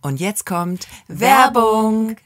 Und jetzt kommt Werbung.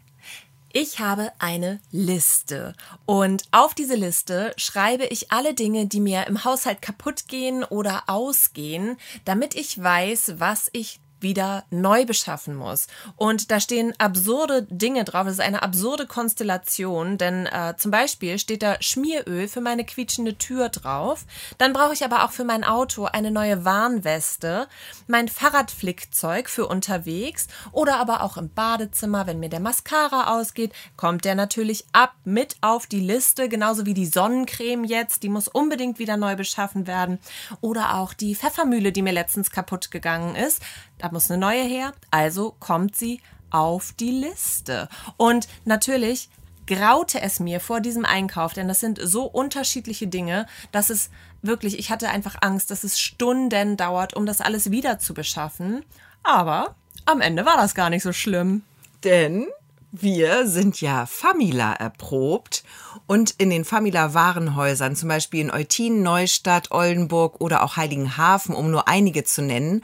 Ich habe eine Liste und auf diese Liste schreibe ich alle Dinge, die mir im Haushalt kaputt gehen oder ausgehen, damit ich weiß, was ich wieder neu beschaffen muss. Und da stehen absurde Dinge drauf. Das ist eine absurde Konstellation, denn äh, zum Beispiel steht da Schmieröl für meine quietschende Tür drauf. Dann brauche ich aber auch für mein Auto eine neue Warnweste, mein Fahrradflickzeug für unterwegs oder aber auch im Badezimmer, wenn mir der Mascara ausgeht, kommt der natürlich ab mit auf die Liste, genauso wie die Sonnencreme jetzt, die muss unbedingt wieder neu beschaffen werden. Oder auch die Pfeffermühle, die mir letztens kaputt gegangen ist. Da muss eine neue her, also kommt sie auf die Liste. Und natürlich graute es mir vor diesem Einkauf, denn das sind so unterschiedliche Dinge, dass es wirklich, ich hatte einfach Angst, dass es Stunden dauert, um das alles wieder zu beschaffen. Aber am Ende war das gar nicht so schlimm. Denn wir sind ja Famila erprobt und in den Famila Warenhäusern, zum Beispiel in Eutin, Neustadt, Oldenburg oder auch Heiligenhafen, um nur einige zu nennen,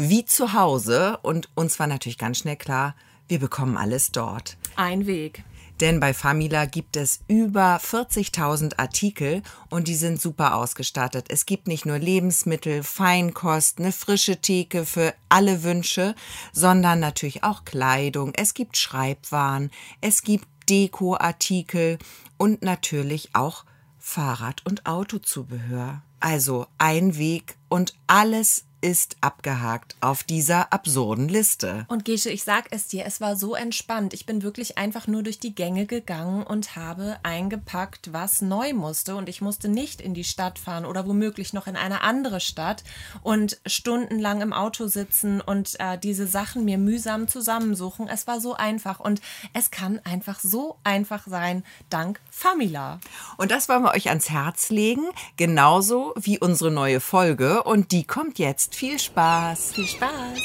wie zu Hause und uns war natürlich ganz schnell klar, wir bekommen alles dort. Ein Weg. Denn bei Famila gibt es über 40.000 Artikel und die sind super ausgestattet. Es gibt nicht nur Lebensmittel, Feinkost, eine frische Theke für alle Wünsche, sondern natürlich auch Kleidung. Es gibt Schreibwaren, es gibt Dekoartikel und natürlich auch Fahrrad- und Autozubehör. Also ein Weg und alles ist abgehakt auf dieser absurden Liste. Und Gesche, ich sag es dir, es war so entspannt. Ich bin wirklich einfach nur durch die Gänge gegangen und habe eingepackt, was neu musste. Und ich musste nicht in die Stadt fahren oder womöglich noch in eine andere Stadt und stundenlang im Auto sitzen und äh, diese Sachen mir mühsam zusammensuchen. Es war so einfach und es kann einfach so einfach sein, dank Famila. Und das wollen wir euch ans Herz legen, genauso wie unsere neue Folge. Und die kommt jetzt jetzt viel Spaß. Viel Spaß.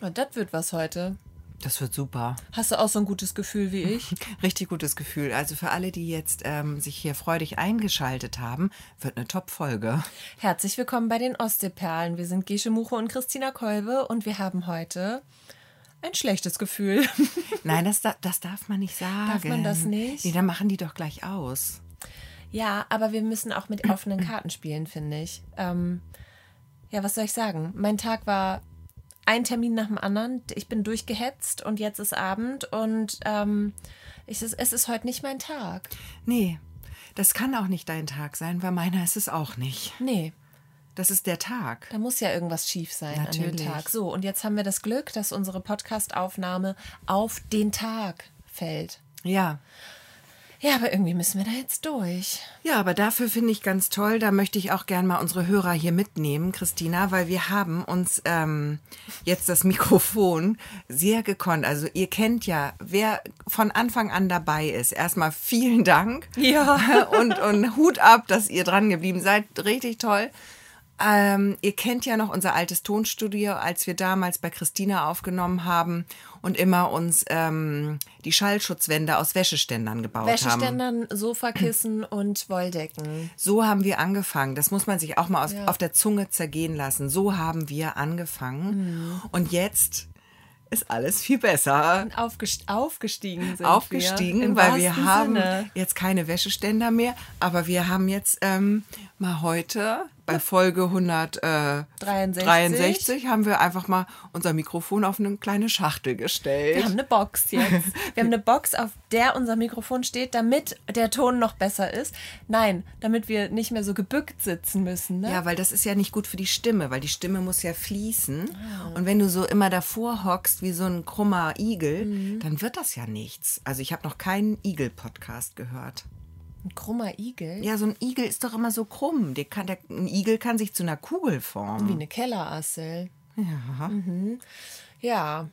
Und das wird was heute. Das wird super. Hast du auch so ein gutes Gefühl wie ich? Richtig gutes Gefühl. Also für alle, die jetzt ähm, sich hier freudig eingeschaltet haben, wird eine Top-Folge. Herzlich willkommen bei den Ostseeperlen. Wir sind Gesche Muche und Christina Kolbe und wir haben heute ein schlechtes Gefühl. Nein, das, das darf man nicht sagen. Darf man das nicht? Nee, dann machen die doch gleich aus. Ja, aber wir müssen auch mit offenen Karten spielen, finde ich. Ähm, ja, was soll ich sagen? Mein Tag war ein Termin nach dem anderen. Ich bin durchgehetzt und jetzt ist Abend und ähm, ich, es ist heute nicht mein Tag. Nee, das kann auch nicht dein Tag sein, weil meiner ist es auch nicht. Nee. Das ist der Tag. Da muss ja irgendwas schief sein Natürlich. an dem Tag. So, und jetzt haben wir das Glück, dass unsere Podcast-Aufnahme auf den Tag fällt. Ja. Ja, aber irgendwie müssen wir da jetzt durch. Ja, aber dafür finde ich ganz toll, da möchte ich auch gern mal unsere Hörer hier mitnehmen, Christina, weil wir haben uns ähm, jetzt das Mikrofon sehr gekonnt. Also ihr kennt ja, wer von Anfang an dabei ist. Erstmal vielen Dank. Ja. Und, und Hut ab, dass ihr dran geblieben seid. Richtig toll. Ähm, ihr kennt ja noch unser altes Tonstudio, als wir damals bei Christina aufgenommen haben und immer uns ähm, die Schallschutzwände aus Wäscheständern gebaut Wäscheständern, haben. Wäscheständern, Sofakissen und Wolldecken. So haben wir angefangen. Das muss man sich auch mal aus, ja. auf der Zunge zergehen lassen. So haben wir angefangen. Mhm. Und jetzt ist alles viel besser. Aufgest aufgestiegen sind Aufgestiegen, wir, weil wir haben Sinne. jetzt keine Wäscheständer mehr, aber wir haben jetzt ähm, mal heute bei Folge 163 haben wir einfach mal unser Mikrofon auf eine kleine Schachtel gestellt. Wir haben eine Box jetzt. Wir haben eine Box, auf der unser Mikrofon steht, damit der Ton noch besser ist. Nein, damit wir nicht mehr so gebückt sitzen müssen. Ne? Ja, weil das ist ja nicht gut für die Stimme, weil die Stimme muss ja fließen. Oh. Und wenn du so immer davor hockst wie so ein krummer Igel, mhm. dann wird das ja nichts. Also ich habe noch keinen Igel-Podcast gehört. Ein krummer Igel? Ja, so ein Igel ist doch immer so krumm. Der kann, der, ein Igel kann sich zu einer Kugel formen. Wie eine Kellerassel. Ja. Mhm. Ja.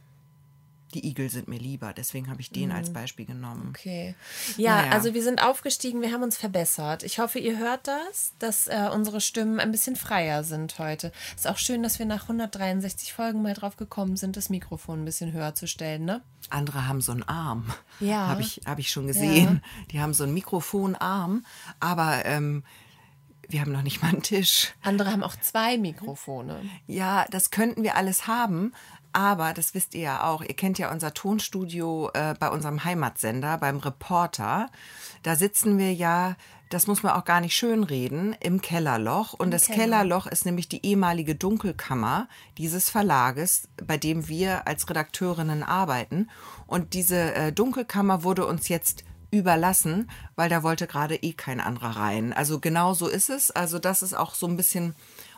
Die Igel sind mir lieber, deswegen habe ich den als Beispiel genommen. Okay. Ja, Naja. also wir sind aufgestiegen, wir haben uns verbessert. Ich hoffe, ihr hört das, dass äh, unsere Stimmen ein bisschen freier sind heute. Ist auch schön, dass wir nach 163 Folgen mal drauf gekommen sind, das Mikrofon ein bisschen höher zu stellen, ne? Andere haben so einen Arm. Ja. Habe ich, hab ich schon gesehen. Die haben so einen Mikrofonarm, aber ähm, wir haben noch nicht mal einen Tisch. Andere haben auch zwei Mikrofone. Ja, das könnten wir alles haben, aber das wisst ihr ja auch. Ihr kennt ja unser Tonstudio äh, bei unserem Heimatsender, beim Reporter. Da sitzen wir ja, das muss man auch gar nicht schönreden, im Kellerloch. Und das Keller. Kellerloch ist nämlich die ehemalige Dunkelkammer dieses Verlages, bei dem wir als Redakteurinnen arbeiten. Und diese äh, Dunkelkammer wurde uns jetzt überlassen, weil da wollte gerade eh kein anderer rein. Also genau so ist es. Also das ist auch so ein bisschen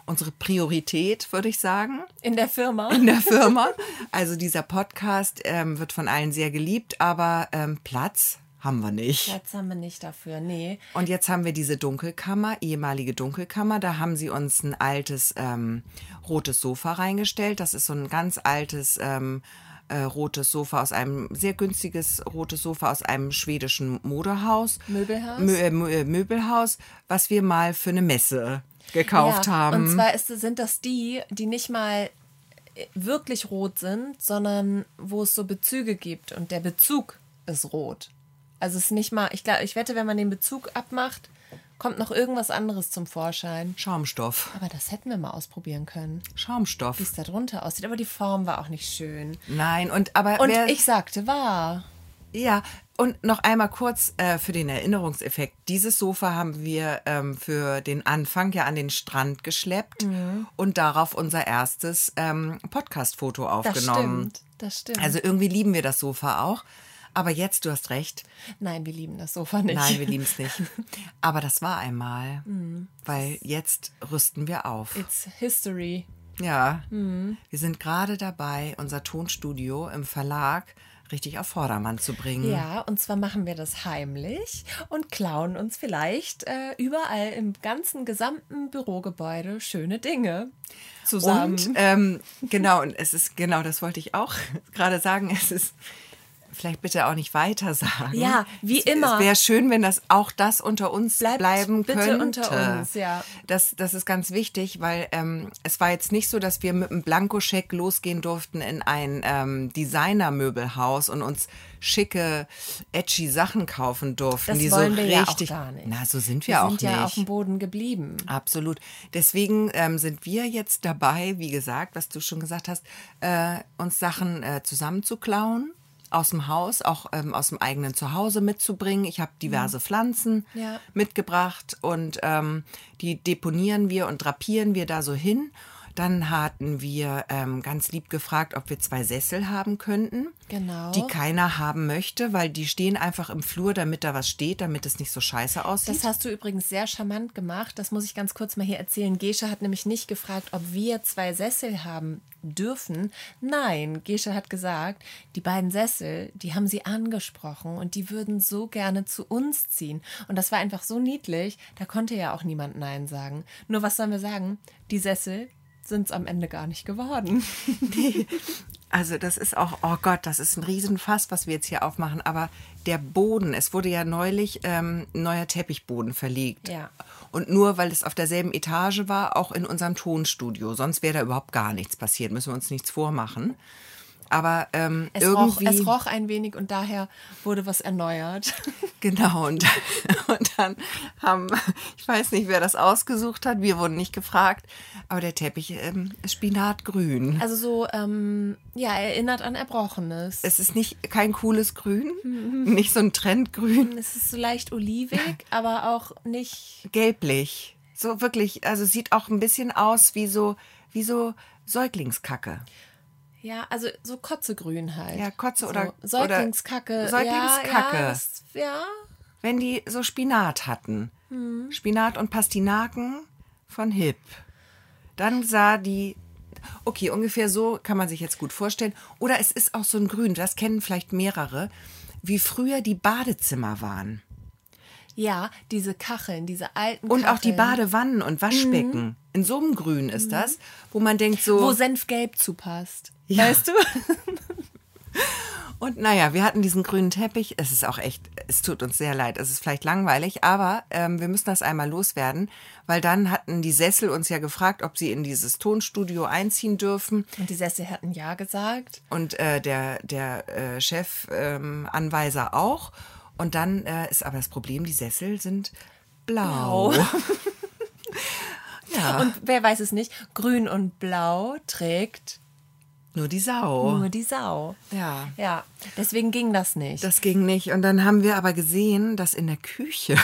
unsere Priorität, würde ich sagen In der Firma. in der Firma. Also dieser Podcast ähm, wird von allen sehr geliebt, aber ähm, Platz haben wir nicht. Platz haben wir nicht dafür, nee. Und jetzt haben wir diese Dunkelkammer, ehemalige Dunkelkammer. Da haben sie uns ein altes ähm, rotes Sofa reingestellt. Das ist so ein ganz altes ähm, äh, rotes Sofa aus einem sehr günstiges rotes Sofa aus einem schwedischen Modehaus. Möbelhaus? Mö äh, äh, Möbelhaus, was wir mal für eine Messe gekauft ja, haben. Und zwar ist, sind das die, die nicht mal äh, wirklich rot sind, sondern wo es so Bezüge gibt und der Bezug ist rot. Also es ist nicht mal, ich glaube, ich wette, wenn man den Bezug abmacht, kommt noch irgendwas anderes zum Vorschein. Schaumstoff. Aber das hätten wir mal ausprobieren können, Schaumstoff. wie es da drunter aussieht. Aber die Form war auch nicht schön. Nein, und aber Und ich sagte, war. Ja, und noch einmal kurz äh, für den Erinnerungseffekt. Dieses Sofa haben wir ähm, für den Anfang ja an den Strand geschleppt Mhm. und darauf unser erstes ähm, Podcast-Foto Das aufgenommen. stimmt. Das stimmt. Also irgendwie lieben wir das Sofa auch. Aber jetzt, du hast recht. Nein, wir lieben das Sofa nicht. Nein, wir lieben es nicht. Aber das war einmal, Mhm. weil jetzt rüsten wir auf. It's history. Ja, Mhm. wir sind gerade dabei, unser Tonstudio im Verlag richtig auf Vordermann zu bringen. Ja, und zwar machen wir das heimlich und klauen uns vielleicht äh, überall im ganzen gesamten Bürogebäude schöne Dinge zusammen. Und ähm, genau, und es ist, genau, das wollte ich auch gerade sagen, es ist vielleicht bitte auch nicht weiter sagen. Ja, wie es, immer. Es wäre schön, wenn das auch das unter uns Bleibt bleiben bitte könnte. unter uns, ja. Das, das ist ganz wichtig, weil ähm, es war jetzt nicht so, dass wir mit einem Blankoscheck losgehen durften in ein ähm, Designermöbelhaus und uns schicke, edgy Sachen kaufen durften. das die wollen so wir ja auch richtig, gar nicht. Na, so sind wir, wir auch sind nicht. ja auf dem Boden geblieben. Absolut. Deswegen ähm, sind wir jetzt dabei, wie gesagt, was du schon gesagt hast, äh, uns Sachen äh, zusammenzuklauen aus dem Haus, auch ähm, aus dem eigenen Zuhause mitzubringen. Ich habe diverse Pflanzen Ja. mitgebracht und ähm, die deponieren wir und drapieren wir da so hin. Dann hatten wir ähm, ganz lieb gefragt, ob wir zwei Sessel haben könnten, Genau. die keiner haben möchte, weil die stehen einfach im Flur, damit da was steht, damit es nicht so scheiße aussieht. Das hast du übrigens sehr charmant gemacht. Das muss ich ganz kurz mal hier erzählen. Gesche hat nämlich nicht gefragt, ob wir zwei Sessel haben dürfen. Nein, Gesche hat gesagt, die beiden Sessel, die haben sie angesprochen und die würden so gerne zu uns ziehen. Und das war einfach so niedlich, da konnte ja auch niemand Nein sagen. Nur was sollen wir sagen? Die Sessel sind es am Ende gar nicht geworden. Also das ist auch, oh Gott, das ist ein Riesenfass, was wir jetzt hier aufmachen. Aber der Boden, es wurde ja neulich ähm, ein neuer Teppichboden verlegt. Ja. Und nur weil es auf derselben Etage war, auch in unserem Tonstudio. Sonst wäre da überhaupt gar nichts passiert, müssen wir uns nichts vormachen. Aber ähm, Es roch, irgendwie. es roch ein wenig und daher wurde was erneuert. Genau, und, und dann haben, ich weiß nicht, wer das ausgesucht hat, wir wurden nicht gefragt, aber der Teppich ähm, ist spinatgrün. Also so, ähm, ja, erinnert an Erbrochenes. Es ist nicht kein cooles Grün, nicht so ein Trendgrün, Es ist so leicht olivig, aber auch nicht. gelblich. So wirklich, also sieht auch ein bisschen aus wie so, wie so Säuglingskacke. Ja, also so Kotzegrün halt. Ja, Kotze so, oder- Säuglingskacke. oder Säuglingskacke. Ja, ja, ja. Wenn die so Spinat hatten. Spinat und Pastinaken von Hip. Dann sah die. Okay, ungefähr so kann man sich jetzt gut vorstellen. Oder es ist auch so ein Grün, das kennen vielleicht mehrere, wie früher die Badezimmer waren. ja, diese Kacheln, diese alten Und Kacheln. auch die Badewannen und Waschbecken. In so einem Grün ist das, wo man denkt so. Wo Senfgelb zupasst. Weißt du? Und naja, wir hatten diesen grünen Teppich. Es ist auch echt, es tut uns sehr leid. Es ist vielleicht langweilig, aber ähm, wir müssen das einmal loswerden, weil dann hatten die Sessel uns ja gefragt, ob sie in dieses Tonstudio einziehen dürfen. Und die Sessel hatten ja gesagt. Und äh, der, der äh, Chefanweiser ähm, auch. Und dann äh, ist aber das Problem, die Sessel sind blau. blau. ja. Und wer weiß es nicht, grün und blau trägt nur die Sau. Nur die Sau. Ja. Ja, deswegen ging das nicht. Das ging nicht. Und dann haben wir aber gesehen, dass in der Küche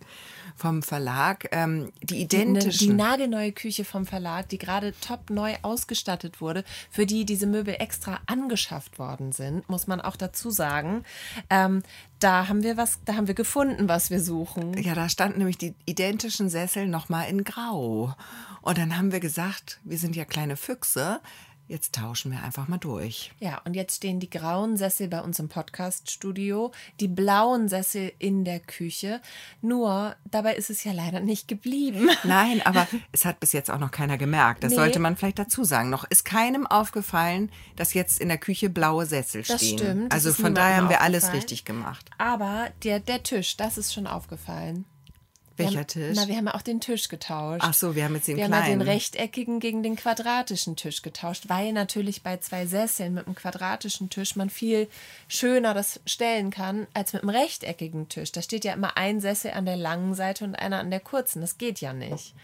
vom Verlag ähm, die identischen. Die, die, nagelneue Küche vom Verlag, die gerade top neu ausgestattet wurde, für die diese Möbel extra angeschafft worden sind, muss man auch dazu sagen. Ähm, da haben wir was, da haben wir gefunden, was wir suchen. Ja, da standen nämlich die identischen Sessel nochmal in Grau. Und dann haben wir gesagt, wir sind ja kleine Füchse. Jetzt tauschen wir einfach mal durch. Ja, und jetzt stehen die grauen Sessel bei uns im Podcast-Studio, die blauen Sessel in der Küche. Nur, dabei ist es ja leider nicht geblieben. Nein, aber es hat bis jetzt auch noch keiner gemerkt. Das nee. sollte man vielleicht dazu sagen. Noch ist keinem aufgefallen, dass jetzt in der Küche blaue Sessel stehen. Das stimmt. Also von daher haben wir alles richtig gemacht. Aber der, der Tisch, das ist schon aufgefallen. Welcher haben, Tisch? Na, wir haben ja auch den Tisch getauscht. Ach so, wir haben jetzt den wir kleinen. Wir haben ja den rechteckigen gegen den quadratischen Tisch getauscht, weil natürlich bei zwei Sesseln mit einem quadratischen Tisch man viel schöner das stellen kann als mit einem rechteckigen Tisch. Da steht ja immer ein Sessel an der langen Seite und einer an der kurzen. Das geht ja nicht.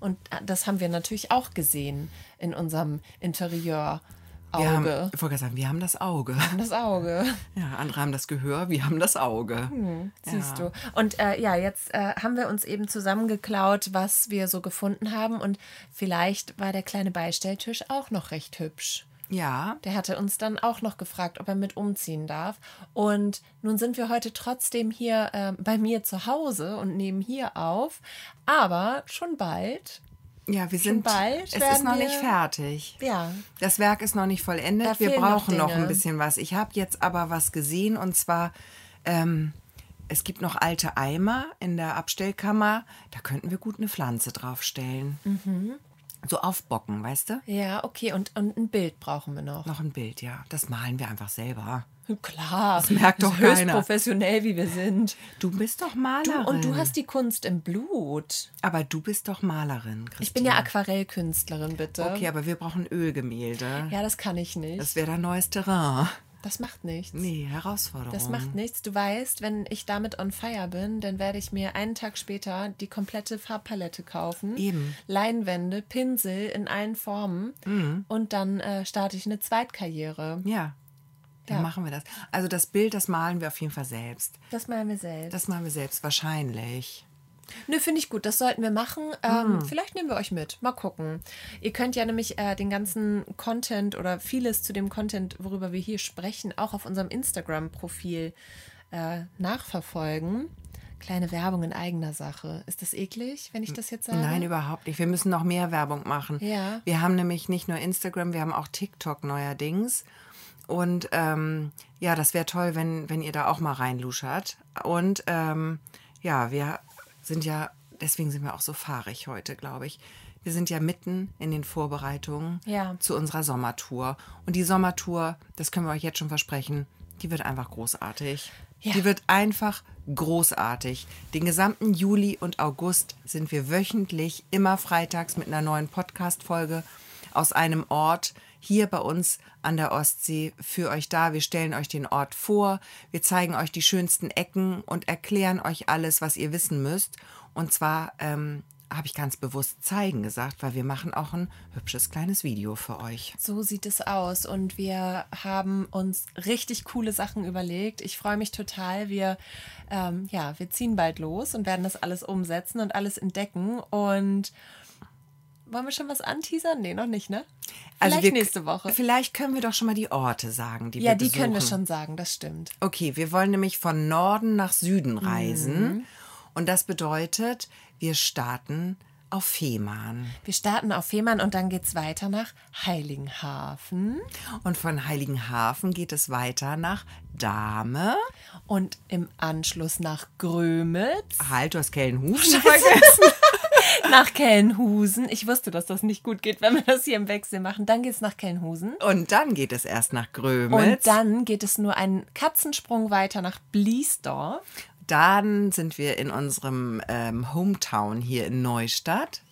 Und äh, das haben wir natürlich auch gesehen in unserem Interieur. Auge. Haben, ich wollte sagen, wir haben das Auge. Wir haben das Auge. Ja, andere haben das Gehör, wir haben das Auge. Hm, siehst ja. du. Und äh, ja, jetzt äh, haben wir uns eben zusammengeklaut, was wir so gefunden haben. Und vielleicht war der kleine Beistelltisch auch noch recht hübsch. Ja. Der hatte uns dann auch noch gefragt, ob er mit umziehen darf. Und nun sind wir heute trotzdem hier äh, bei mir zu Hause und nehmen hier auf. Aber schon bald ja, wir sind bald. Es ist noch nicht fertig. Ja. Das Werk ist noch nicht vollendet. Da wir brauchen noch, noch, ein bisschen was. Ich habe jetzt aber was gesehen und zwar ähm, es gibt noch alte Eimer in der Abstellkammer. Da könnten wir gut eine Pflanze draufstellen. Mhm. So aufbocken, weißt du? Ja, okay. Und, und ein Bild brauchen wir noch. Noch ein Bild, ja. Das malen wir einfach selber. Klar, das merkt doch höchst keiner. professionell, wie wir sind. Du bist doch Malerin. Du, und du hast die Kunst im Blut. Aber du bist doch Malerin, Christine. Ich bin ja Aquarellkünstlerin, bitte. Okay, aber wir brauchen Ölgemälde. Ja, das kann ich nicht. Das wäre dein neues Terrain. Das macht nichts. Nee, Herausforderung. Das macht nichts. Du weißt, wenn ich damit on fire bin, dann werde ich mir einen Tag später die komplette Farbpalette kaufen. Eben. Leinwände, Pinsel in allen Formen. Mhm. Und dann äh, starte ich eine Zweitkarriere. Ja. Dann ja. machen wir das. Also das Bild, das malen wir auf jeden Fall selbst. Das malen wir selbst. Das malen wir selbst, wahrscheinlich. Nö, finde ich gut. Das sollten wir machen. Ähm, hm. Vielleicht nehmen wir euch mit. Mal gucken. Ihr könnt ja nämlich äh, den ganzen Content oder vieles zu dem Content, worüber wir hier sprechen, auch auf unserem Instagram-Profil äh, nachverfolgen. Kleine Werbung in eigener Sache. Ist das eklig, wenn ich das jetzt sage? Nein, überhaupt nicht. Wir müssen noch mehr Werbung machen. Ja. Wir haben nämlich nicht nur Instagram, wir haben auch TikTok neuerdings. Und ähm, ja, das wäre toll, wenn, wenn ihr da auch mal reinluschert. Und ähm, ja, wir sind ja, deswegen sind wir auch so fahrig heute, glaube ich. Wir sind ja mitten in den Vorbereitungen ja. zu unserer Sommertour. Und die Sommertour, das können wir euch jetzt schon versprechen, die wird einfach großartig. Ja. Die wird einfach großartig. Den gesamten Juli und August sind wir wöchentlich, immer freitags mit einer neuen Podcast-Folge aus einem Ort, hier bei uns an der Ostsee für euch da. Wir stellen euch den Ort vor, wir zeigen euch die schönsten Ecken und erklären euch alles, was ihr wissen müsst. Und zwar ähm, habe ich ganz bewusst zeigen gesagt, weil wir machen auch ein hübsches kleines Video für euch. So sieht es aus und wir haben uns richtig coole Sachen überlegt. Ich freue mich total. Wir, ähm, ja, wir ziehen bald los und werden das alles umsetzen und alles entdecken und wollen wir schon was anteasern? Nee, noch nicht, ne? Also vielleicht also wir, nächste Woche. Vielleicht können wir doch schon mal die Orte sagen, die ja, wir Ja, die können wir schon sagen, das stimmt. Okay, wir wollen nämlich von Norden nach Süden reisen. Mhm. Und das bedeutet, wir starten auf Fehmarn. Wir starten auf Fehmarn und dann geht es weiter nach Heiligenhafen. Und von Heiligenhafen geht es weiter nach Dahme. Und im Anschluss nach Grömitz. Halt, du hast Kellenhufen vergessen. Nach Kellenhusen. Ich wusste, dass das nicht gut geht, wenn wir das hier im Wechsel machen. Dann geht es nach Kellenhusen. Und dann geht es erst nach Grömitz. Und dann geht es nur einen Katzensprung weiter nach Bliesdorf. Dann sind wir in unserem ähm, Hometown hier in Neustadt.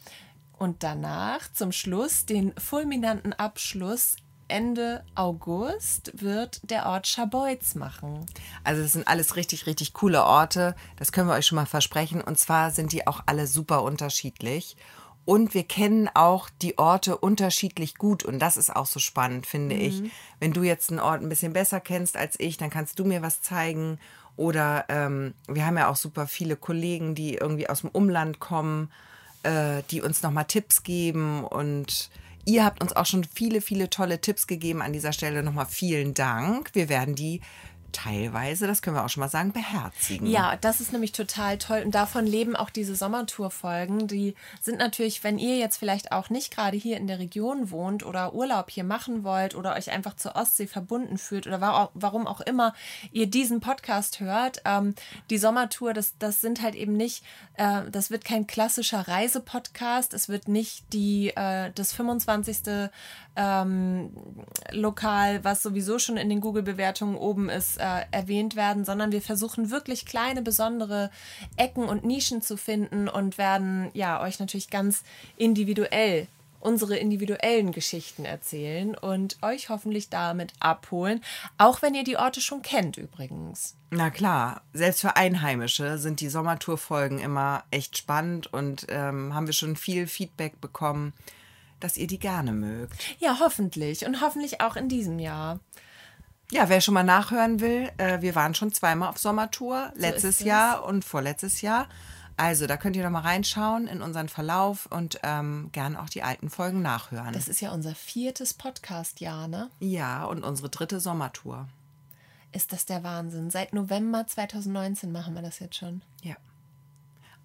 Und danach zum Schluss den fulminanten Abschluss Ende August wird der Ort Scharbeutz machen. Also das sind alles richtig, richtig coole Orte. Das können wir euch schon mal versprechen. Und zwar sind die auch alle super unterschiedlich. Und wir kennen auch die Orte unterschiedlich gut. Und das ist auch so spannend, finde mhm. ich. Wenn du jetzt einen Ort ein bisschen besser kennst als ich, dann kannst du mir was zeigen. Oder ähm, wir haben ja auch super viele Kollegen, die irgendwie aus dem Umland kommen, äh, die uns nochmal Tipps geben. Und Ihr habt uns auch schon viele, viele tolle Tipps gegeben. An dieser Stelle nochmal vielen Dank. Wir werden die teilweise, das können wir auch schon mal sagen, beherzigen. Ja, das ist nämlich total toll. Und davon leben auch diese Sommertour-Folgen. Die sind natürlich, wenn ihr jetzt vielleicht auch nicht gerade hier in der Region wohnt oder Urlaub hier machen wollt oder euch einfach zur Ostsee verbunden fühlt oder warum auch immer ihr diesen Podcast hört, ähm, die Sommertour, das, das sind halt eben nicht, äh, das wird kein klassischer Reisepodcast. Es wird nicht die, äh, das 25. Ähm, Lokal, was sowieso schon in den Google-Bewertungen oben ist, äh, erwähnt werden, sondern wir versuchen wirklich kleine, besondere Ecken und Nischen zu finden und werden ja euch natürlich ganz individuell unsere individuellen Geschichten erzählen und euch hoffentlich damit abholen, auch wenn ihr die Orte schon kennt übrigens. Na klar, selbst für Einheimische sind die Sommertourfolgen immer echt spannend und ähm, haben wir schon viel Feedback bekommen, dass ihr die gerne mögt. Ja, hoffentlich und hoffentlich auch in diesem Jahr. Ja, wer schon mal nachhören will, äh, wir waren schon zweimal auf Sommertour, so letztes Jahr und vorletztes Jahr. Also, da könnt ihr noch mal reinschauen in unseren Verlauf und ähm, gern auch die alten Folgen nachhören. Das ist ja unser viertes Podcast-Jahr, ne? Ja, und unsere dritte Sommertour. Ist das der Wahnsinn? Seit November 2019 machen wir das jetzt schon. Ja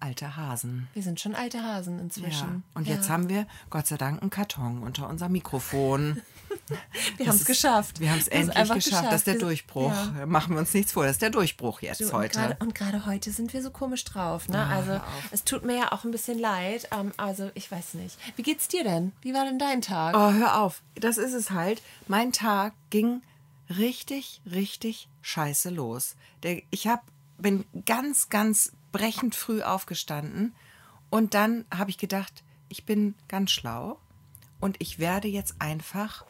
alte Hasen. Wir sind schon alte Hasen inzwischen. Ja. Und ja. jetzt haben wir Gott sei Dank einen Karton unter unserem Mikrofon. wir haben es geschafft. Wir haben es endlich geschafft. geschafft. Das ist der Durchbruch. Ja. Machen wir uns nichts vor. Das ist der Durchbruch jetzt du, heute. Und gerade heute sind wir so komisch drauf. Ne? Oh, also es tut mir ja auch ein bisschen leid. Ähm, also ich weiß nicht. Wie geht's dir denn? Wie war denn dein Tag? Oh, hör auf. Das ist es halt. Mein Tag ging richtig, richtig scheiße los. Der, ich hab, bin ganz, ganz brechend früh aufgestanden und dann habe ich gedacht, ich bin ganz schlau und ich werde jetzt einfach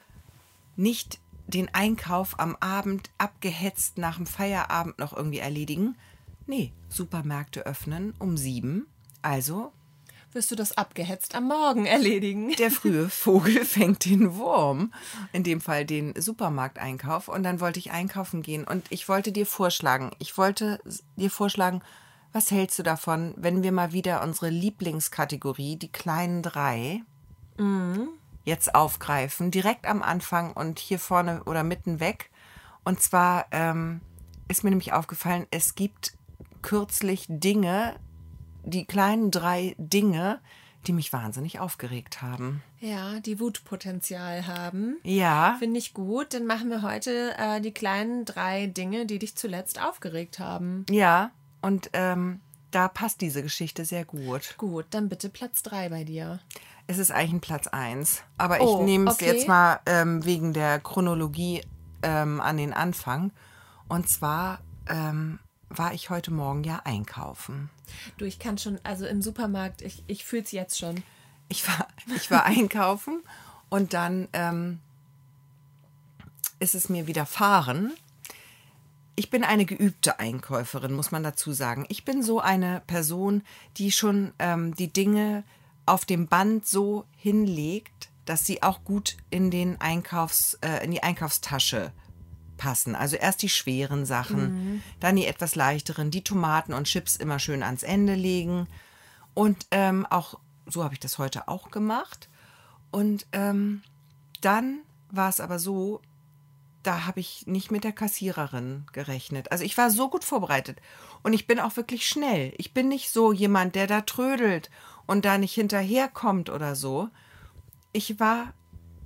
nicht den Einkauf am Abend abgehetzt nach dem Feierabend noch irgendwie erledigen. Nee, Supermärkte öffnen um sieben. Also wirst du das abgehetzt am Morgen erledigen. Der frühe Vogel fängt den Wurm, in dem Fall den Supermarkteinkauf. Und dann wollte ich einkaufen gehen und ich wollte dir vorschlagen, ich wollte dir vorschlagen, was hältst du davon, wenn wir mal wieder unsere Lieblingskategorie, die kleinen drei, mhm. jetzt aufgreifen, direkt am Anfang und hier vorne oder mitten weg? Und zwar ähm, ist mir nämlich aufgefallen, es gibt kürzlich Dinge, die kleinen drei Dinge, die mich wahnsinnig aufgeregt haben. Ja, die Wutpotenzial haben. Ja. Finde ich gut. Dann machen wir heute äh, die kleinen drei Dinge, die dich zuletzt aufgeregt haben. Ja, und ähm, da passt diese Geschichte sehr gut. Gut, dann bitte Platz 3 bei dir. Es ist eigentlich ein Platz 1. Aber oh, ich nehme es okay. jetzt mal ähm, wegen der Chronologie ähm, an den Anfang. Und zwar ähm, war ich heute Morgen ja einkaufen. Du, ich kann schon, also im Supermarkt, ich, ich fühle es jetzt schon. Ich war, ich war einkaufen und dann ähm, ist es mir widerfahren, ich bin eine geübte Einkäuferin, muss man dazu sagen. Ich bin so eine Person, die schon ähm, die Dinge auf dem Band so hinlegt, dass sie auch gut in, den Einkaufs, äh, in die Einkaufstasche passen. Also erst die schweren Sachen, mhm. dann die etwas leichteren, die Tomaten und Chips immer schön ans Ende legen. Und ähm, auch so habe ich das heute auch gemacht. Und ähm, dann war es aber so, da habe ich nicht mit der Kassiererin gerechnet. Also ich war so gut vorbereitet und ich bin auch wirklich schnell. Ich bin nicht so jemand, der da trödelt und da nicht hinterherkommt oder so. Ich war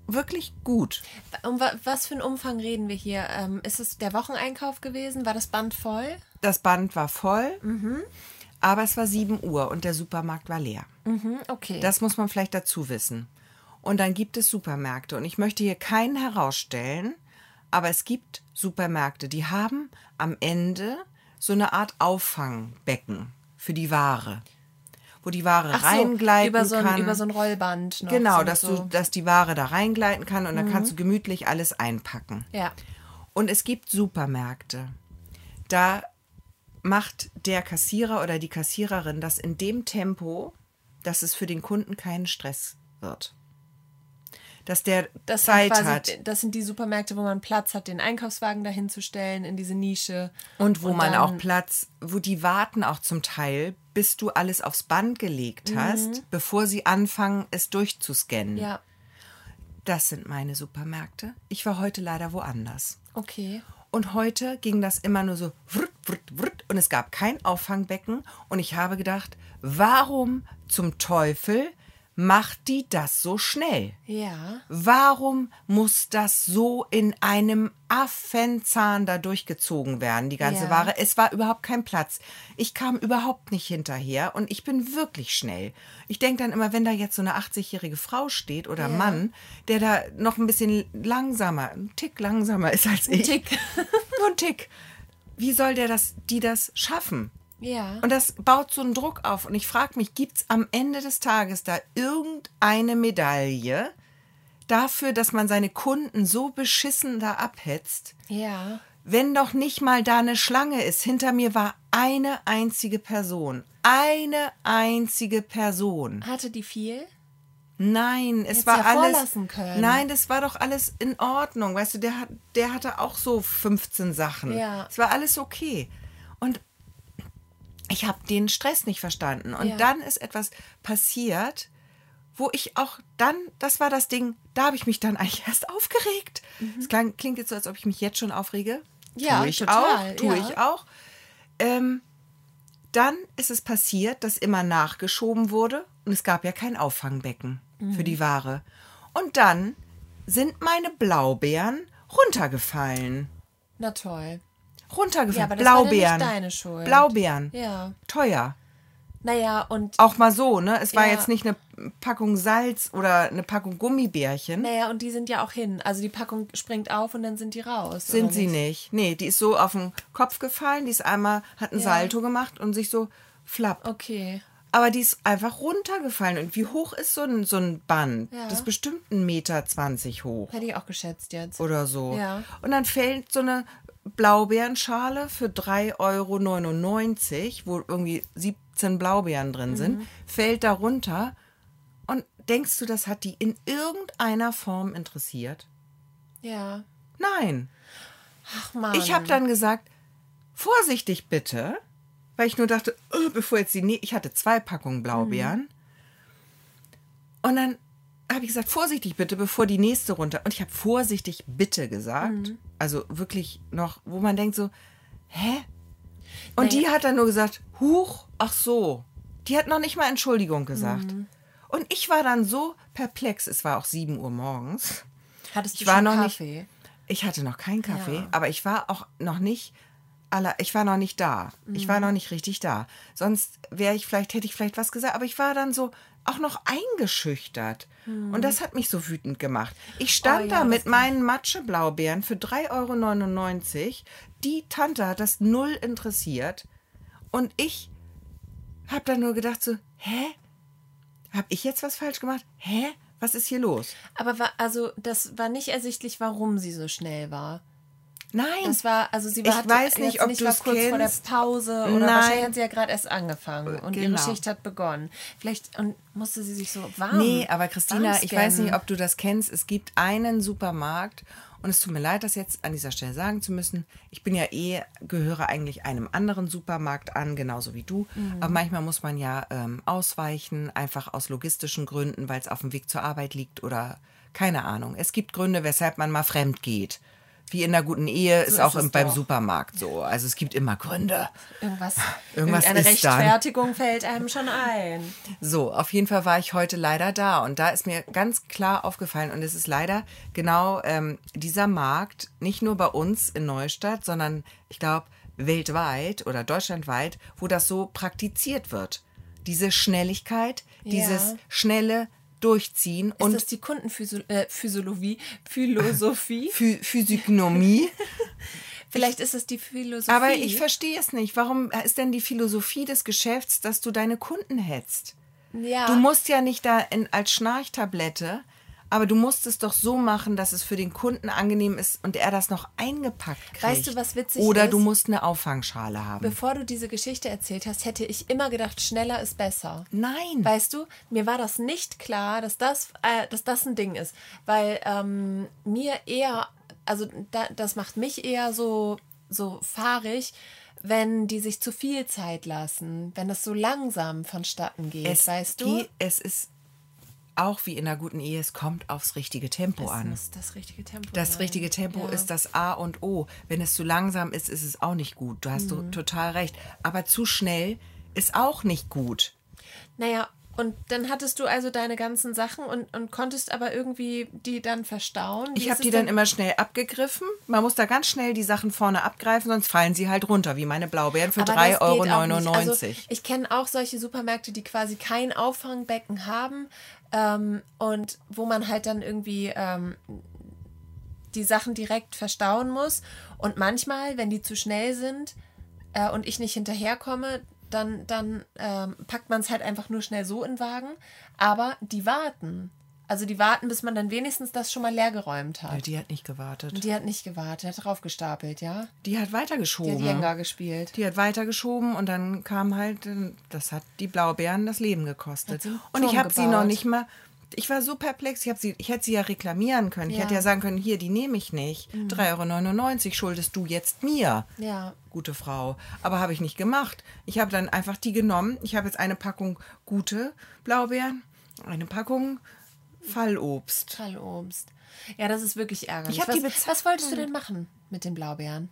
wirklich gut. Um was für einen Umfang reden wir hier? Ähm, ist es der Wocheneinkauf gewesen? War das Band voll? Das Band war voll. Mhm. Aber es war 7 Uhr und der Supermarkt war leer. Mhm, okay. Das muss man vielleicht dazu wissen. Und dann gibt es Supermärkte. Und ich möchte hier keinen herausstellen, aber es gibt Supermärkte, die haben am Ende so eine Art Auffangbecken für die Ware. Wo die Ware Ach so, reingleiten über so, ein, kann. über so ein Rollband. Noch, genau, so, dass, so. du, dass die Ware da reingleiten kann und dann kannst du gemütlich alles einpacken. Ja. Und es gibt Supermärkte. Da macht der Kassierer oder die Kassiererin das in dem Tempo, dass es für den Kunden keinen Stress wird. Dass der Das, sind Zeit quasi, hat das sind die Supermärkte, wo man Platz hat, den Einkaufswagen dahin zu stellen, in diese Nische. und wo man dann- auch Platz, wo die warten auch zum Teil, bis du alles aufs Band gelegt hast, bevor sie anfangen, es durchzuscannen. Ja, Das sind meine Supermärkte. Ich war heute leider woanders. okay. Und heute ging das immer nur so wrt, wrt, wrt, und es gab kein Auffangbecken. Und ich habe gedacht, warum zum Teufel macht die das so schnell? Ja. Warum muss das so in einem Affenzahn da durchgezogen werden, die ganze Ja. Ware? Es war überhaupt kein Platz. Ich kam überhaupt nicht hinterher und ich bin wirklich schnell. Ich denke dann immer, wenn da jetzt so eine 80-jährige Frau steht oder Mann, der da noch ein bisschen langsamer, ein Tick langsamer ist als ich. Tick. Nur ein Tick. Wie soll der das, die das schaffen? Ja. Und das baut so einen Druck auf. Und ich frage mich, gibt es am Ende des Tages da irgendeine Medaille dafür, dass man seine Kunden so beschissen da abhetzt? ja. Wenn doch nicht mal da eine Schlange ist. Hinter mir war eine einzige Person. Eine einzige Person. Hatte die viel? Nein, es Hättest war ja alles. können. Nein, das war doch alles in Ordnung. Weißt du, der, hat, der hatte auch so 15 Sachen. Ja. Es war alles okay. Und ich habe den Stress nicht verstanden. Und Ja. dann ist etwas passiert, wo ich auch dann, das war das Ding, da habe ich mich dann eigentlich erst aufgeregt. Es klang, klingt jetzt so, als ob ich mich jetzt schon aufrege. Mhm. Ja, tue ich total, auch, tue ja. ich auch. Ähm, dann ist es passiert, dass immer nachgeschoben wurde und es gab ja kein Auffangbecken Mhm. für die Ware. Und dann sind meine Blaubeeren runtergefallen. Na toll. Runtergefallen. Ja, aber das war Blaubeeren. nicht deine Schuld. Blaubeeren. Ja. Teuer. Naja, und Auch mal so, ne? Es war Ja. jetzt nicht eine Packung Salz oder eine Packung Gummibärchen. naja, und die sind ja auch hin. Also die Packung springt auf und dann sind die raus. Sind sie nicht. Nee, die ist so auf den Kopf gefallen, die ist einmal, hat ein Ja. Salto gemacht und sich so flapp. Okay. Aber die ist einfach runtergefallen. Und wie hoch ist so ein, so ein Band? Ja. Das ist bestimmt ein Meter zwanzig hoch Hätte ich auch geschätzt jetzt. oder so. Ja. Und dann fällt so eine Blaubeerenschale für 3,99 Euro, wo irgendwie 17 Blaubeeren drin Mhm. sind, fällt da runter. Und denkst du, das hat die in irgendeiner Form interessiert? Ja. Nein. Ach man. Ich habe dann gesagt, vorsichtig bitte, weil ich nur dachte, oh, bevor jetzt die, nä- ich hatte zwei Packungen Blaubeeren. Und dann habe ich gesagt, vorsichtig bitte, bevor die nächste runter. Und ich habe vorsichtig bitte gesagt. Also wirklich noch, wo man denkt so, hä? Und die hat dann nur gesagt, huch, ach so. Die hat noch nicht mal Entschuldigung gesagt. Und ich war dann so perplex, es war auch 7 Uhr morgens. Hattest Ich du war schon Kaffee? nicht. Ich hatte noch keinen Kaffee, Ja. aber ich war auch noch nicht. Aller, ich war noch nicht da. Ich Mhm. war noch nicht richtig da. Sonst wäre ich vielleicht, hätte ich vielleicht was gesagt, aber ich war dann so auch noch eingeschüchtert. Und das hat mich so wütend gemacht. Ich stand. Oh ja, da mit meinen Matscheblaubeeren für 3,99 Euro. Die Tante hat das null interessiert. Und ich habe dann nur gedacht so, hä? Habe ich jetzt was falsch gemacht? Hä? Was ist hier los? Aber war, also das war nicht ersichtlich, warum sie so schnell war. Nein. Das war, also sie Ich war hat weiß nicht, ob nicht war kurz vor der kennst. Pause oder Nein. wahrscheinlich hat sie ja gerade erst angefangen und ihre Genau. Schicht hat begonnen. Vielleicht und musste sie sich so warm. Nee, aber Christina, ich weiß nicht, ob du das kennst. Es gibt einen Supermarkt und es tut mir leid, das jetzt an dieser Stelle sagen zu müssen. Ich bin ja eh, gehöre eigentlich einem anderen Supermarkt an, genauso wie du. Mhm. Aber manchmal muss man ja ähm, ausweichen, einfach aus logistischen Gründen, weil es auf dem Weg zur Arbeit liegt oder keine Ahnung. Es gibt Gründe, weshalb man mal fremd geht. Wie in einer guten Ehe ist ist auch im, beim doch. Supermarkt so. Also es gibt immer Gründe. irgendwas, Irgendwas dann. Rechtfertigung fällt einem schon ein. So, auf jeden Fall war ich heute leider da und da ist mir ganz klar aufgefallen und es ist leider genau ähm, dieser Markt, nicht nur bei uns in Neustadt, sondern ich glaube weltweit oder deutschlandweit, wo das so praktiziert wird. Diese Schnelligkeit, dieses schnelle Durchziehen und. Ist das die Kundenphysiologie? Philosophie? Physiognomie? Vielleicht ist es die Philosophie. Aber ich verstehe es nicht. Warum ist denn die Philosophie des Geschäfts, dass du deine Kunden hetzt? Ja. Du musst ja nicht da in, als Schnarchtablette, aber du musst es doch so machen, dass es für den Kunden angenehm ist und er das noch eingepackt kriegt. Weißt du, was witzig Oder ist? Oder du musst eine Auffangschale haben. Bevor du diese Geschichte erzählt hast, hätte ich immer gedacht, schneller ist besser. Nein. Weißt du, mir war das nicht klar, dass das, äh, dass das ein Ding ist. Weil ähm, mir eher also da, das macht mich eher so, so fahrig, wenn die sich zu viel Zeit lassen, wenn das so langsam vonstatten geht, es weißt du? es ist auch wie in einer guten Ehe, es kommt aufs richtige Tempo es an. Muss das richtige Tempo Das sein. richtige Tempo ja. ist das A und O. Wenn es zu langsam ist, ist es auch nicht gut. Du hast mhm. total recht. Aber zu schnell ist auch nicht gut. Naja, und dann hattest du also deine ganzen Sachen und, und konntest aber irgendwie die dann verstauen. Wie ich habe die dann immer schnell abgegriffen. Man muss da ganz schnell die Sachen vorne abgreifen, sonst fallen sie halt runter, wie meine Blaubeeren für 3,99 Euro. Also ich kenne auch solche Supermärkte, die quasi kein Auffangbecken haben ähm, und wo man halt dann irgendwie ähm, die Sachen direkt verstauen muss. Und manchmal, wenn die zu schnell sind äh, und ich nicht hinterherkomme, dann, dann ähm, packt man es halt einfach nur schnell so in den Wagen. Aber die warten. Also die warten, bis man dann wenigstens das schon mal leergeräumt hat. Ja, die hat nicht gewartet. Die hat nicht gewartet, hat draufgestapelt, ja? Die hat weitergeschoben. Die hat Jenga gespielt. Die hat weitergeschoben und dann kam halt, das hat die Blaubeeren das Leben gekostet. Und ich habe sie noch nicht mal, ich war so perplex, ich, sie, ich hätte sie ja reklamieren können. Ja. Ich hätte ja sagen können, hier, die nehme ich nicht. Mhm. 3,99 Euro schuldest du jetzt mir. Ja. Gute Frau. Aber habe ich nicht gemacht. Ich habe dann einfach die genommen. Ich habe jetzt eine Packung gute Blaubeeren, eine Packung Fallobst. Fallobst. Ja, das ist wirklich ärgerlich. Ich was, die was wolltest du denn machen mit den Blaubeeren?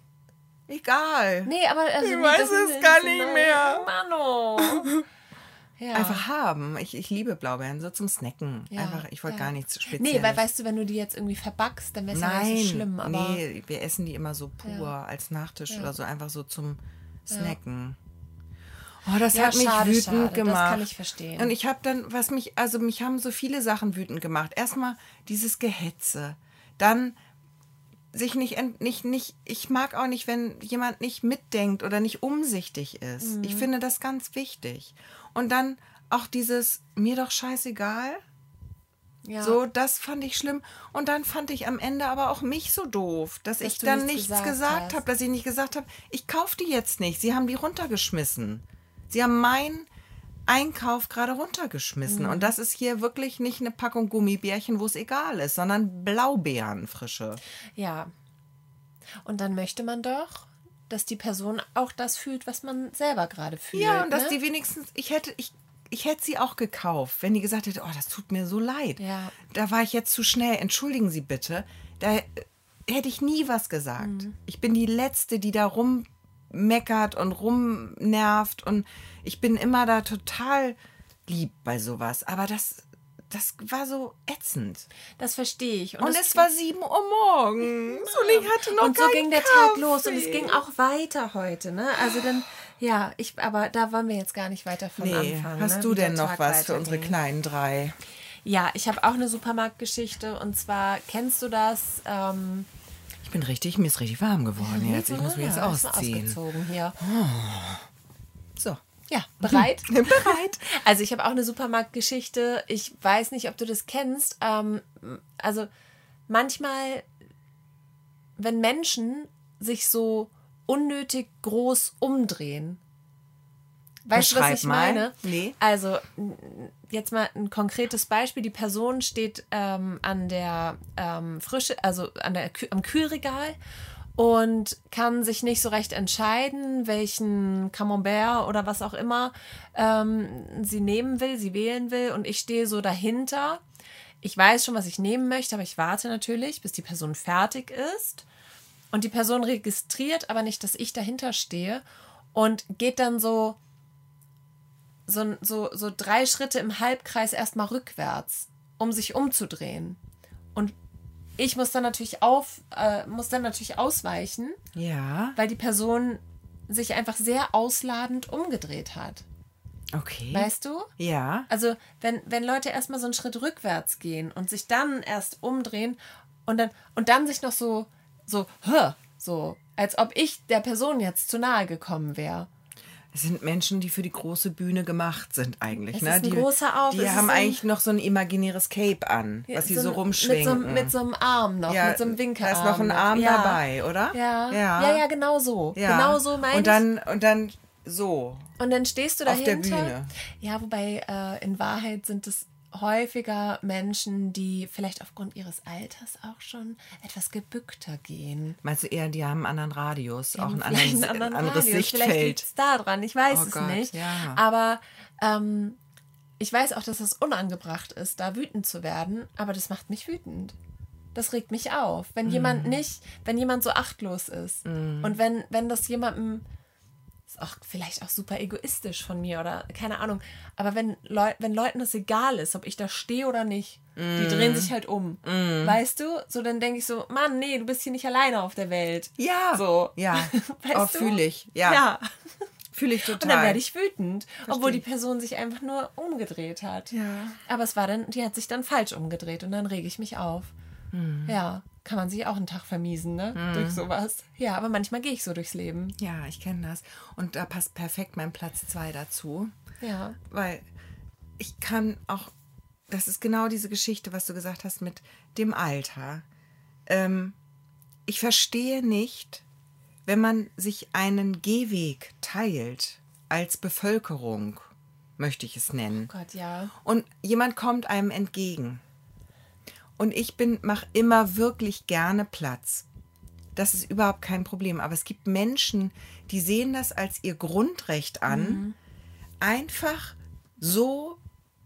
Egal. Nee, aber also, ich nee, weiß es gar nicht mehr. Mano. Ja. Einfach haben. Ich, ich liebe Blaubeeren, so zum Snacken. Ja, Einfach, ich wollte ja. gar nichts Spezielles. Nee, weil weißt du, wenn du die jetzt irgendwie verbackst, dann wäre es ja nicht so schlimm. Aber nee, wir essen die immer so pur als Nachtisch oder so, einfach so zum Snacken. Oh, das hat mich schade, wütend schade. gemacht. Das kann ich verstehen. Und ich habe dann, was mich, also mich haben so viele Sachen wütend gemacht. Erstmal dieses Gehetze. Dann sich nicht, nicht, nicht, ich mag auch nicht, wenn jemand nicht mitdenkt oder nicht umsichtig ist. Mhm. Ich finde das ganz wichtig. Und dann auch dieses, mir doch scheißegal. Ja. So, das fand ich schlimm. Und dann fand ich am Ende aber auch mich so doof, dass, dass ich dann nichts, nichts gesagt, gesagt habe, dass ich nicht gesagt habe, ich kaufe die jetzt nicht. Sie haben die runtergeschmissen. Sie haben meinen Einkauf gerade runtergeschmissen. Mhm. Und das ist hier wirklich nicht eine Packung Gummibärchen, wo es egal ist, sondern Blaubeeren frische. Ja. Und dann möchte man doch, dass die Person auch das fühlt, was man selber gerade fühlt. Ja, und ne? dass die wenigstens, ich hätte, ich, ich hätte sie auch gekauft, wenn die gesagt hätte, oh, das tut mir so leid. Ja. Da war ich jetzt zu schnell, entschuldigen Sie bitte. Da hätte ich nie was gesagt. Mhm. Ich bin die Letzte, die da rummeckert und rumnervt und ich bin immer da total lieb bei sowas. Aber das das war so ätzend. Das verstehe ich. Und, und es war 7 Uhr morgens und ich hatte noch Und so ging der Kaffee. Tag los und es ging auch weiter heute, ne? Also dann, ja, ich, aber da wollen wir jetzt gar nicht weiter von nee. anfangen. Hast ne? du denn noch was für unsere kleinen drei? Ja, ich habe auch eine Supermarktgeschichte und zwar kennst du das? Ähm, ich bin richtig, mir ist richtig warm geworden jetzt. Ich muss mich jetzt ausziehen. Ausgezogen hier. Oh. So. Ja, bereit? bereit. Also ich habe auch eine Supermarktgeschichte. Ich weiß nicht, ob du das kennst. Ähm, also manchmal, wenn Menschen sich so unnötig groß umdrehen. Weißt du, was ich mal. meine? Nee. Also, jetzt mal ein konkretes Beispiel. Die Person steht ähm, an der ähm, Frische, also an der, am Kühlregal und kann sich nicht so recht entscheiden, welchen Camembert oder was auch immer ähm, sie nehmen will, sie wählen will. Und ich stehe so dahinter. Ich weiß schon, was ich nehmen möchte, aber ich warte natürlich, bis die Person fertig ist. Und die Person registriert aber nicht, dass ich dahinter stehe und geht dann so, so, so, so drei Schritte im Halbkreis erstmal rückwärts, um sich umzudrehen. Und ich muss dann natürlich auf, äh, muss dann natürlich ausweichen. Ja. Weil die Person sich einfach sehr ausladend umgedreht hat. Okay. Weißt du? ja. Also, wenn, wenn Leute erstmal so einen Schritt rückwärts gehen und sich dann erst umdrehen und dann, und dann sich noch so, so, so, als ob ich der Person jetzt zu nahe gekommen wäre. Es sind Menschen, die für die große Bühne gemacht sind eigentlich. Es ne? ist ein die, großer Auf- Die es haben so eigentlich noch so ein imaginäres Cape an, was sie so, ein- rumschwingen. Mit so, mit so einem Arm noch, mit so einem Winkelarm. Da ist noch ein Arm ja. dabei, oder? Ja. ja. ja, ja, genau so. Ja. Genau so meine und dann Und dann so. Und dann stehst du auf der dahinter. Bühne. Ja, wobei äh, in Wahrheit sind es häufiger Menschen, die vielleicht aufgrund ihres Alters auch schon etwas gebückter gehen. Meinst du eher, die haben einen anderen Radius, auch ein Vielleicht anderes, einen anderen anderes Radius. Vielleicht Sichtfeld? liegt es da dran, ich weiß Oh es Gott, nicht. ja. Aber ähm, ich weiß auch, dass es unangebracht ist, da wütend zu werden, aber das macht mich wütend. Das regt mich auf. Wenn jemand Mhm. nicht, wenn jemand so achtlos ist und wenn, wenn das jemandem, ist auch vielleicht auch super egoistisch von mir oder keine Ahnung, aber wenn, Leu wenn Leuten das egal ist, ob ich da stehe oder nicht, die Mhm. drehen sich halt um. Weißt du? So, dann denke ich so, Mann, nee, du bist hier nicht alleine auf der Welt. Ja. So. Ja. Weißt du? fühle ich. Ja. Ja. Fühle ich total. Und dann werde ich wütend, obwohl die Person sich einfach nur umgedreht hat. Ja. Aber es war dann, die hat sich dann falsch umgedreht und dann rege ich mich auf. Hm. Ja, kann man sich auch einen Tag vermiesen, ne? Durch sowas. Ja, aber manchmal gehe ich so durchs Leben. Ja, ich kenne das. Und da passt perfekt mein Platz 2 dazu. Ja. Weil ich kann auch, das ist genau diese Geschichte, was du gesagt hast mit dem Alter. Ähm, ich verstehe nicht, wenn man sich einen Gehweg teilt als Bevölkerung, möchte ich es nennen. Gott, ja. Und jemand kommt einem entgegen. Und ich bin, mache immer wirklich gerne Platz. Das ist überhaupt kein Problem. Aber es gibt Menschen, die sehen das als ihr Grundrecht an, einfach so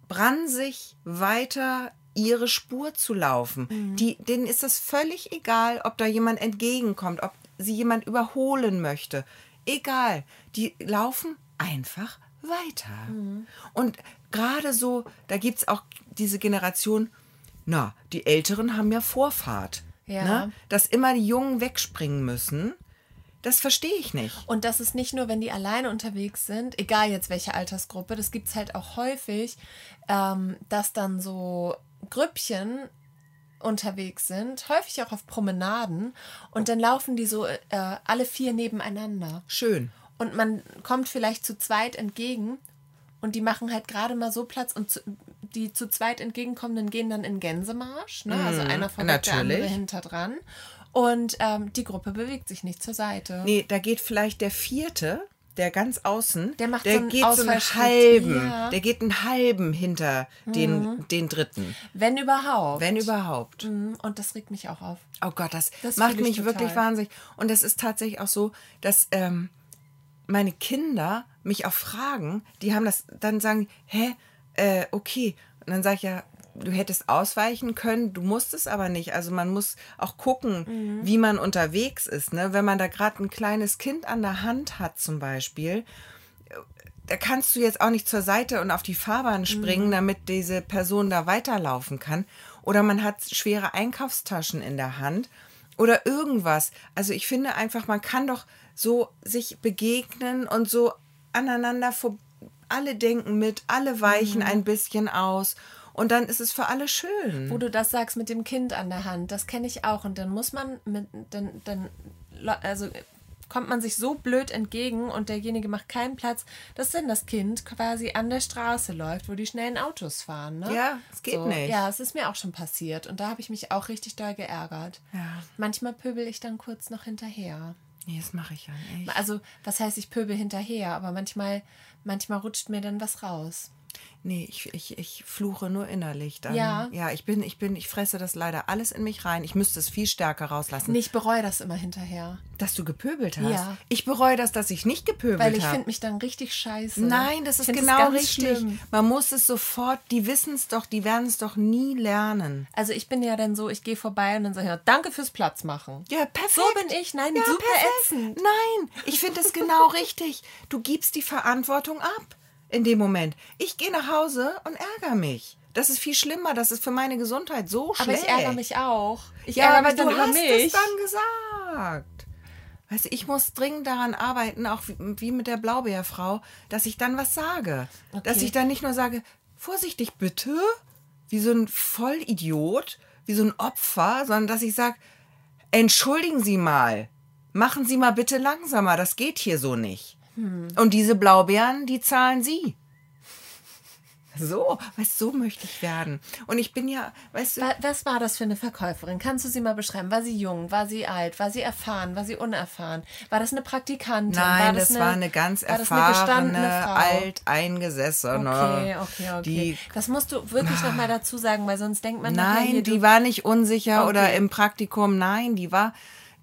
bransig weiter ihre Spur zu laufen. Die, denen ist es völlig egal, ob da jemand entgegenkommt, ob sie jemand überholen möchte. Egal. Die laufen einfach weiter. Und gerade so, da gibt es auch diese Generation, na, die Älteren haben ja Vorfahrt. Ja. Ne? Dass immer die Jungen wegspringen müssen, das verstehe ich nicht. Und das ist nicht nur, wenn die alleine unterwegs sind, egal jetzt welche Altersgruppe, das gibt es halt auch häufig, ähm, dass dann so Grüppchen unterwegs sind, häufig auch auf Promenaden und dann laufen die so äh, alle vier nebeneinander. Schön. Und man kommt vielleicht zu zweit entgegen und die machen halt gerade mal so Platz und zu, die zu zweit entgegenkommenden gehen dann in Gänsemarsch, ne? also einer vorweg, der andere natürlich. hinter dran. Und ähm, die Gruppe bewegt sich nicht zur Seite. Nee, da geht vielleicht der vierte, der ganz außen, Der macht der so einen geht so einen halben, Ja. Mhm. der geht einen halben hinter den, den dritten, Wenn überhaupt. wenn überhaupt. Mhm, Und das regt mich auch auf. Oh Gott, das, Das macht mich total. wirklich wahnsinnig. Und das ist tatsächlich auch so, dass ähm, meine Kinder mich auch fragen, die haben das, dann sagen, hä, äh, okay. Und dann sage ich ja, du hättest ausweichen können, du musstest aber nicht. Also man muss auch gucken, Mhm. wie man unterwegs ist. Ne? Wenn man da gerade ein kleines Kind an der Hand hat zum Beispiel, da kannst du jetzt auch nicht zur Seite und auf die Fahrbahn springen, damit diese Person da weiterlaufen kann. Oder man hat schwere Einkaufstaschen in der Hand oder irgendwas. Also ich finde einfach, man kann doch so sich begegnen und so aneinander vor. Alle denken mit, alle weichen ein bisschen aus und dann ist es für alle schön. Wo du das sagst mit dem Kind an der Hand, das kenne ich auch. Und dann muss man mit, dann, dann, also kommt man sich so blöd entgegen und derjenige macht keinen Platz, dass dann das Kind quasi an der Straße läuft, wo die schnellen Autos fahren. Ne? Ja, es geht nicht. Ja, es ist mir auch schon passiert und da habe ich mich auch richtig doll geärgert. Ja. Manchmal pöbel ich dann kurz noch hinterher. Nee, das mache ich ja nicht. Also, was heißt, ich pöbel hinterher, aber manchmal, manchmal rutscht mir dann was raus. Nee, ich, ich, ich fluche nur innerlich dann. Ja. Ja, ich bin, ich bin, ich fresse das leider alles in mich rein. Ich müsste es viel stärker rauslassen. Nee, ich bereue das immer hinterher. Dass du gepöbelt hast. Ja. Ich bereue das, dass ich nicht gepöbelt Weil ich habe. finde mich dann richtig scheiße. Nein, das Ich ist genau richtig. schlimm. Man muss es sofort, die wissen es doch, die werden es doch nie lernen. Also ich bin ja dann so, ich gehe vorbei und dann sage ich, ja, danke fürs Platz machen. Ja, perfekt. So bin ich. Nein, ja, super perfekt. ätzend. Nein, ich finde das genau richtig. Du gibst die Verantwortung ab in dem Moment. Ich gehe nach Hause und ärgere mich. Das ist viel schlimmer. Das ist für meine Gesundheit so Aber schlecht. ich ärgere mich auch. Ich Ja, ärgere aber mich dann du hast mich. es dann gesagt. Weißt du, ich muss dringend daran arbeiten, auch wie, wie mit der Blaubeerfrau, dass ich dann was sage. Dass Okay. ich dann nicht nur sage, vorsichtig bitte, wie so ein Vollidiot, wie so ein Opfer, sondern dass ich sage, entschuldigen Sie mal, machen Sie mal bitte langsamer, das geht hier so nicht. Und diese Blaubeeren, die zahlen Sie. So, weißt du, so möchte ich werden. Und ich bin ja, weißt du, Wa- Was war das für eine Verkäuferin? Kannst du sie mal beschreiben? War sie jung? War sie alt? War sie erfahren? War sie unerfahren? War das eine Praktikantin? Nein, war das, war eine ganz war das eine erfahrene, gestandene Frau? alteingesessene. Okay, okay, okay. Die, das musst du wirklich noch mal dazu sagen, weil sonst denkt man nachher nein, hier, die war nicht unsicher Okay. oder im Praktikum. Nein, die war,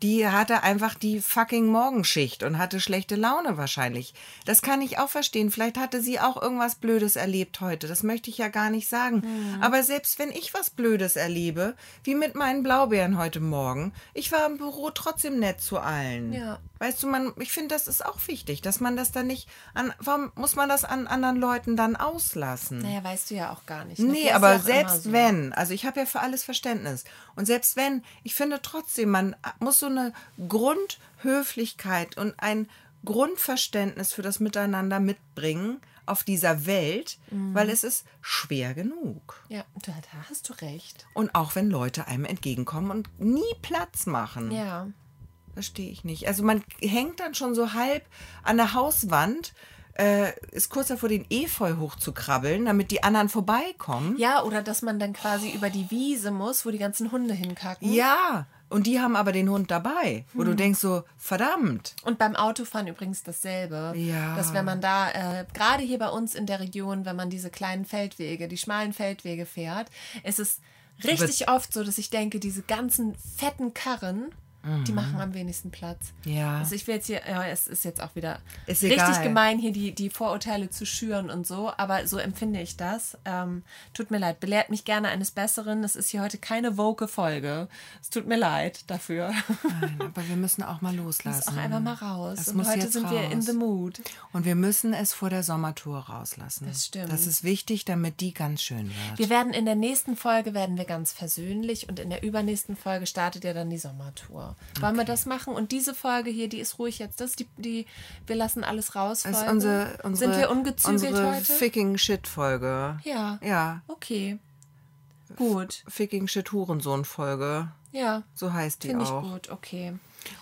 die hatte einfach die fucking Morgenschicht und hatte schlechte Laune wahrscheinlich. Das kann ich auch verstehen. Vielleicht hatte sie auch irgendwas Blödes erlebt heute. Das möchte ich ja gar nicht sagen. Hm. Aber selbst wenn ich was Blödes erlebe, wie mit meinen Blaubeeren heute Morgen, ich war im Büro trotzdem nett zu allen. Ja. Weißt du, man, ich finde, das ist auch wichtig, dass man das dann nicht an, warum muss man das an anderen Leuten dann auslassen? naja, weißt du ja auch gar nicht. ne? Nee, aber selbst so. wenn, also ich habe ja für alles Verständnis. Und selbst wenn, ich finde trotzdem, man muss so eine Grundhöflichkeit und ein Grundverständnis für das Miteinander mitbringen auf dieser Welt, Mhm. weil es ist schwer genug. Ja, da, da hast du recht. Und auch wenn Leute einem entgegenkommen und nie Platz machen. Ja. Verstehe ich nicht. Also man hängt dann schon so halb an der Hauswand, äh, ist kurz davor, den Efeu hochzukrabbeln, damit die anderen vorbeikommen. Ja, oder dass man dann quasi über die Wiese muss, wo die ganzen Hunde hinkacken. Ja, und die haben aber den Hund dabei, wo du denkst so, verdammt. Und beim Autofahren übrigens dasselbe. Ja. Dass wenn man da, äh, gerade hier bei uns in der Region, wenn man diese kleinen Feldwege, die schmalen Feldwege fährt, ist es richtig oft so, dass ich denke, diese ganzen fetten Karren, die machen am wenigsten Platz. Mhm. Ja. Also ich will jetzt hier, ja, es ist jetzt auch wieder Ist richtig egal. gemein, hier die, die Vorurteile zu schüren und so, aber so empfinde ich das. Ähm, tut mir leid, belehrt mich gerne eines Besseren. Es ist hier heute keine woke Folge. Es tut mir leid dafür. Nein, aber wir müssen auch mal loslassen. auch einfach mal raus. Das und heute sind wir in raus. the mood. Und wir müssen es vor der Sommertour rauslassen. Das stimmt. Das ist wichtig, damit die ganz schön wird. Wir werden in der nächsten Folge werden wir ganz versöhnlich und in der übernächsten Folge startet ja dann die Sommertour. Wollen wir das machen? Und diese Folge hier, die ist ruhig jetzt. Das die, die wir lassen alles raus. Folge. unsere, unsere, Sind wir ungezügelt unsere heute? Ficking Shit-Folge. ja. Ja, Okay. Gut. Ficking Shit-Hurensohn-Folge. Ja. So heißt die Finde ich auch. gut. Okay.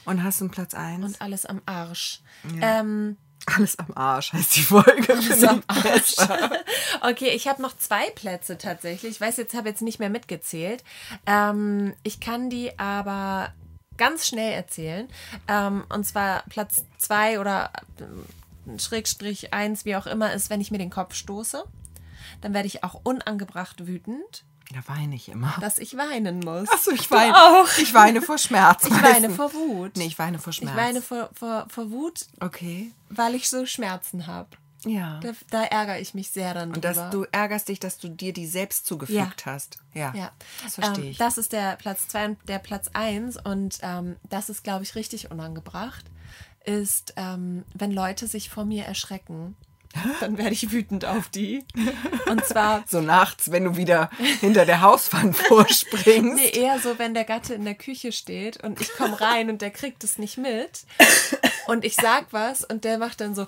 Und hast du einen Platz 1? Und alles am Arsch. Ähm, Alles am Arsch heißt die Folge. alles am Arsch. okay, ich habe noch zwei Plätze tatsächlich. Ich weiß jetzt, habe jetzt nicht mehr mitgezählt. Ähm, ich kann die aber ganz schnell erzählen. Ähm, und zwar Platz zwei oder äh, Schrägstrich eins, wie auch immer, ist, wenn ich mir den Kopf stoße. Dann werde ich auch unangebracht wütend, Da weine ich immer. dass ich weinen muss. Achso, ich weine. auch. Ich weine vor Schmerz. Ich weine vor Wut. Nee, ich weine vor Schmerz. Ich weine vor, vor, vor Wut, Okay. weil ich so Schmerzen habe. Ja. Da, da ärgere ich mich sehr dann Und drüber. dass du ärgerst dich, dass du dir die selbst zugefügt Ja. hast. Ja. Ja, Das verstehe ähm, ich. Das ist der Platz 2 und der Platz 1 und ähm, das ist, glaube ich, richtig unangebracht, ist, ähm, wenn Leute sich vor mir erschrecken, dann werde ich wütend auf die. Und zwar so nachts, wenn du wieder hinter der Hauswand vorspringst. nee, eher so, wenn der Gatte in der Küche steht und ich komme rein und der kriegt es nicht mit und ich sag was und der macht dann so!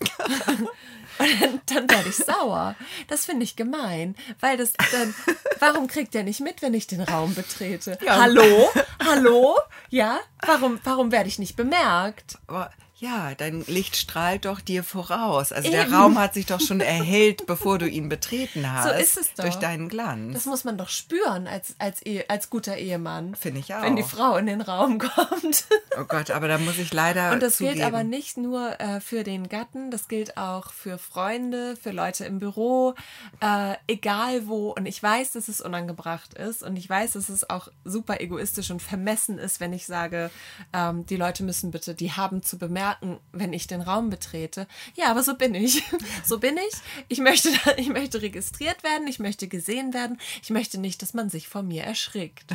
und dann, dann werde ich sauer. Das finde ich gemein, weil das dann, warum kriegt der nicht mit, wenn ich den Raum betrete? Ja. Hallo? Hallo? Ja? Warum, warum werde ich nicht bemerkt? Aber ja, dein Licht strahlt doch dir voraus. Also Eben. der Raum hat sich doch schon erhellt, bevor du ihn betreten hast. ist es doch. Durch deinen Glanz. Das muss man doch spüren als, als, Ehe, als guter Ehemann. Finde ich auch. Wenn die Frau in den Raum kommt. oh Gott, aber da muss ich leider Und das zugeben. gilt aber nicht nur äh, für den Gatten, das gilt auch für Freunde, für Leute im Büro, äh, egal wo. Und ich weiß, dass es unangebracht ist und ich weiß, dass es auch super egoistisch und vermessen ist, wenn ich sage, ähm, die Leute müssen bitte, die haben zu bemerken, wenn ich den Raum betrete. Ja, aber so bin ich. So bin ich. Ich möchte, ich möchte registriert werden, ich möchte gesehen werden. Ich möchte nicht, dass man sich vor mir erschrickt.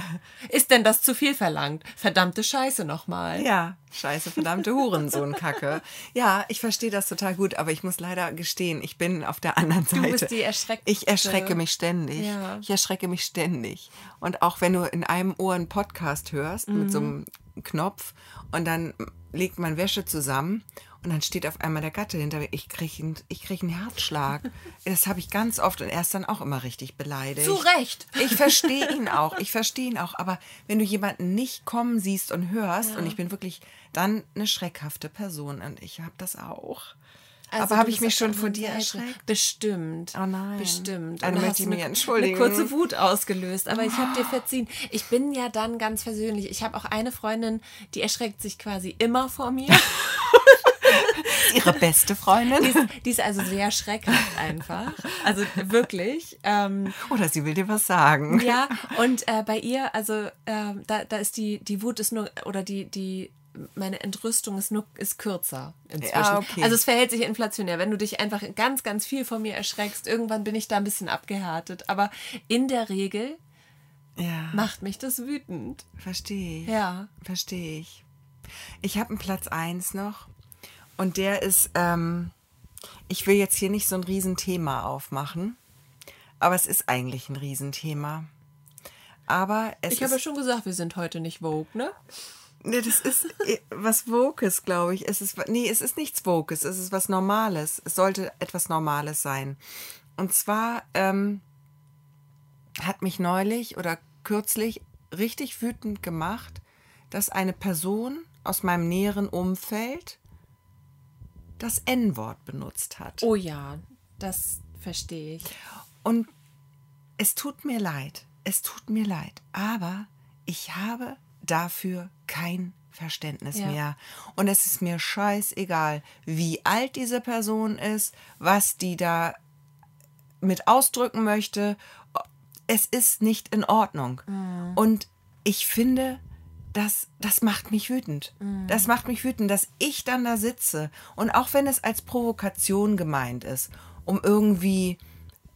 Ist denn das zu viel verlangt? Verdammte Scheiße nochmal. Ja, Scheiße, verdammte Hurensohn-Kacke. Ja, ich verstehe das total gut, aber ich muss leider gestehen, ich bin auf der anderen Seite. Du bist die erschreckte. Ich erschrecke mich ständig. Ja. Ich erschrecke mich ständig. Und auch wenn du in einem Ohr einen Podcast hörst mit so einem Knopf und dann legt man Wäsche zusammen und dann steht auf einmal der Gatte hinter mir. Ich kriege einen, ich krieg einen Herzschlag. Das habe ich ganz oft und er ist dann auch immer richtig beleidigt. Zu Recht. Ich verstehe ihn auch, ich verstehe ihn auch. Aber wenn du jemanden nicht kommen siehst und hörst, und ich bin wirklich dann eine schreckhafte Person und ich habe das auch. Also aber habe ich mich schon von anderen dir erschreckt? Bestimmt. Oh nein. Bestimmt. Dann möchte ich mich entschuldigen. Eine kurze Wut ausgelöst, aber ich habe dir verziehen. Ich bin ja dann ganz versöhnlich. Ich habe auch eine Freundin, die erschreckt sich quasi immer vor mir. Ihre beste Freundin? Die ist, die ist also sehr schreckhaft einfach. Also wirklich. Ähm, Oder sie will dir was sagen. ja, und äh, bei ihr, also ähm, da, da ist die, die Wut ist nur, oder die, die, meine Entrüstung ist nur, ist kürzer inzwischen. Ja, okay. Also es verhält sich inflationär. Wenn du dich einfach ganz, ganz viel von mir erschreckst, irgendwann bin ich da ein bisschen abgehärtet. Aber in der Regel Ja, macht mich das wütend. verstehe ich. Ja. Verstehe ich. Ich habe einen Platz 1 noch und der ist, ähm, ich will jetzt hier nicht so ein Riesenthema aufmachen, aber es ist eigentlich ein Riesenthema. Aber es Ich habe ja schon gesagt, wir sind heute nicht Vogue, ne? Nee, das ist äh, was Wokes, glaube ich. Es ist, nee, es ist nichts Wokes, es ist was Normales. Es sollte etwas Normales sein. Und zwar ähm, hat mich neulich oder kürzlich richtig wütend gemacht, dass eine Person aus meinem näheren Umfeld das N-Wort benutzt hat. Oh ja, das verstehe ich. Und es tut mir leid, es tut mir leid, aber ich habe dafür kein Verständnis Ja. mehr. Und es ist mir scheißegal, wie alt diese Person ist, was die da mit ausdrücken möchte. Es ist nicht in Ordnung. Und ich finde, das, das macht mich wütend. Das macht mich wütend, dass ich dann da sitze. Und auch wenn es als Provokation gemeint ist, um irgendwie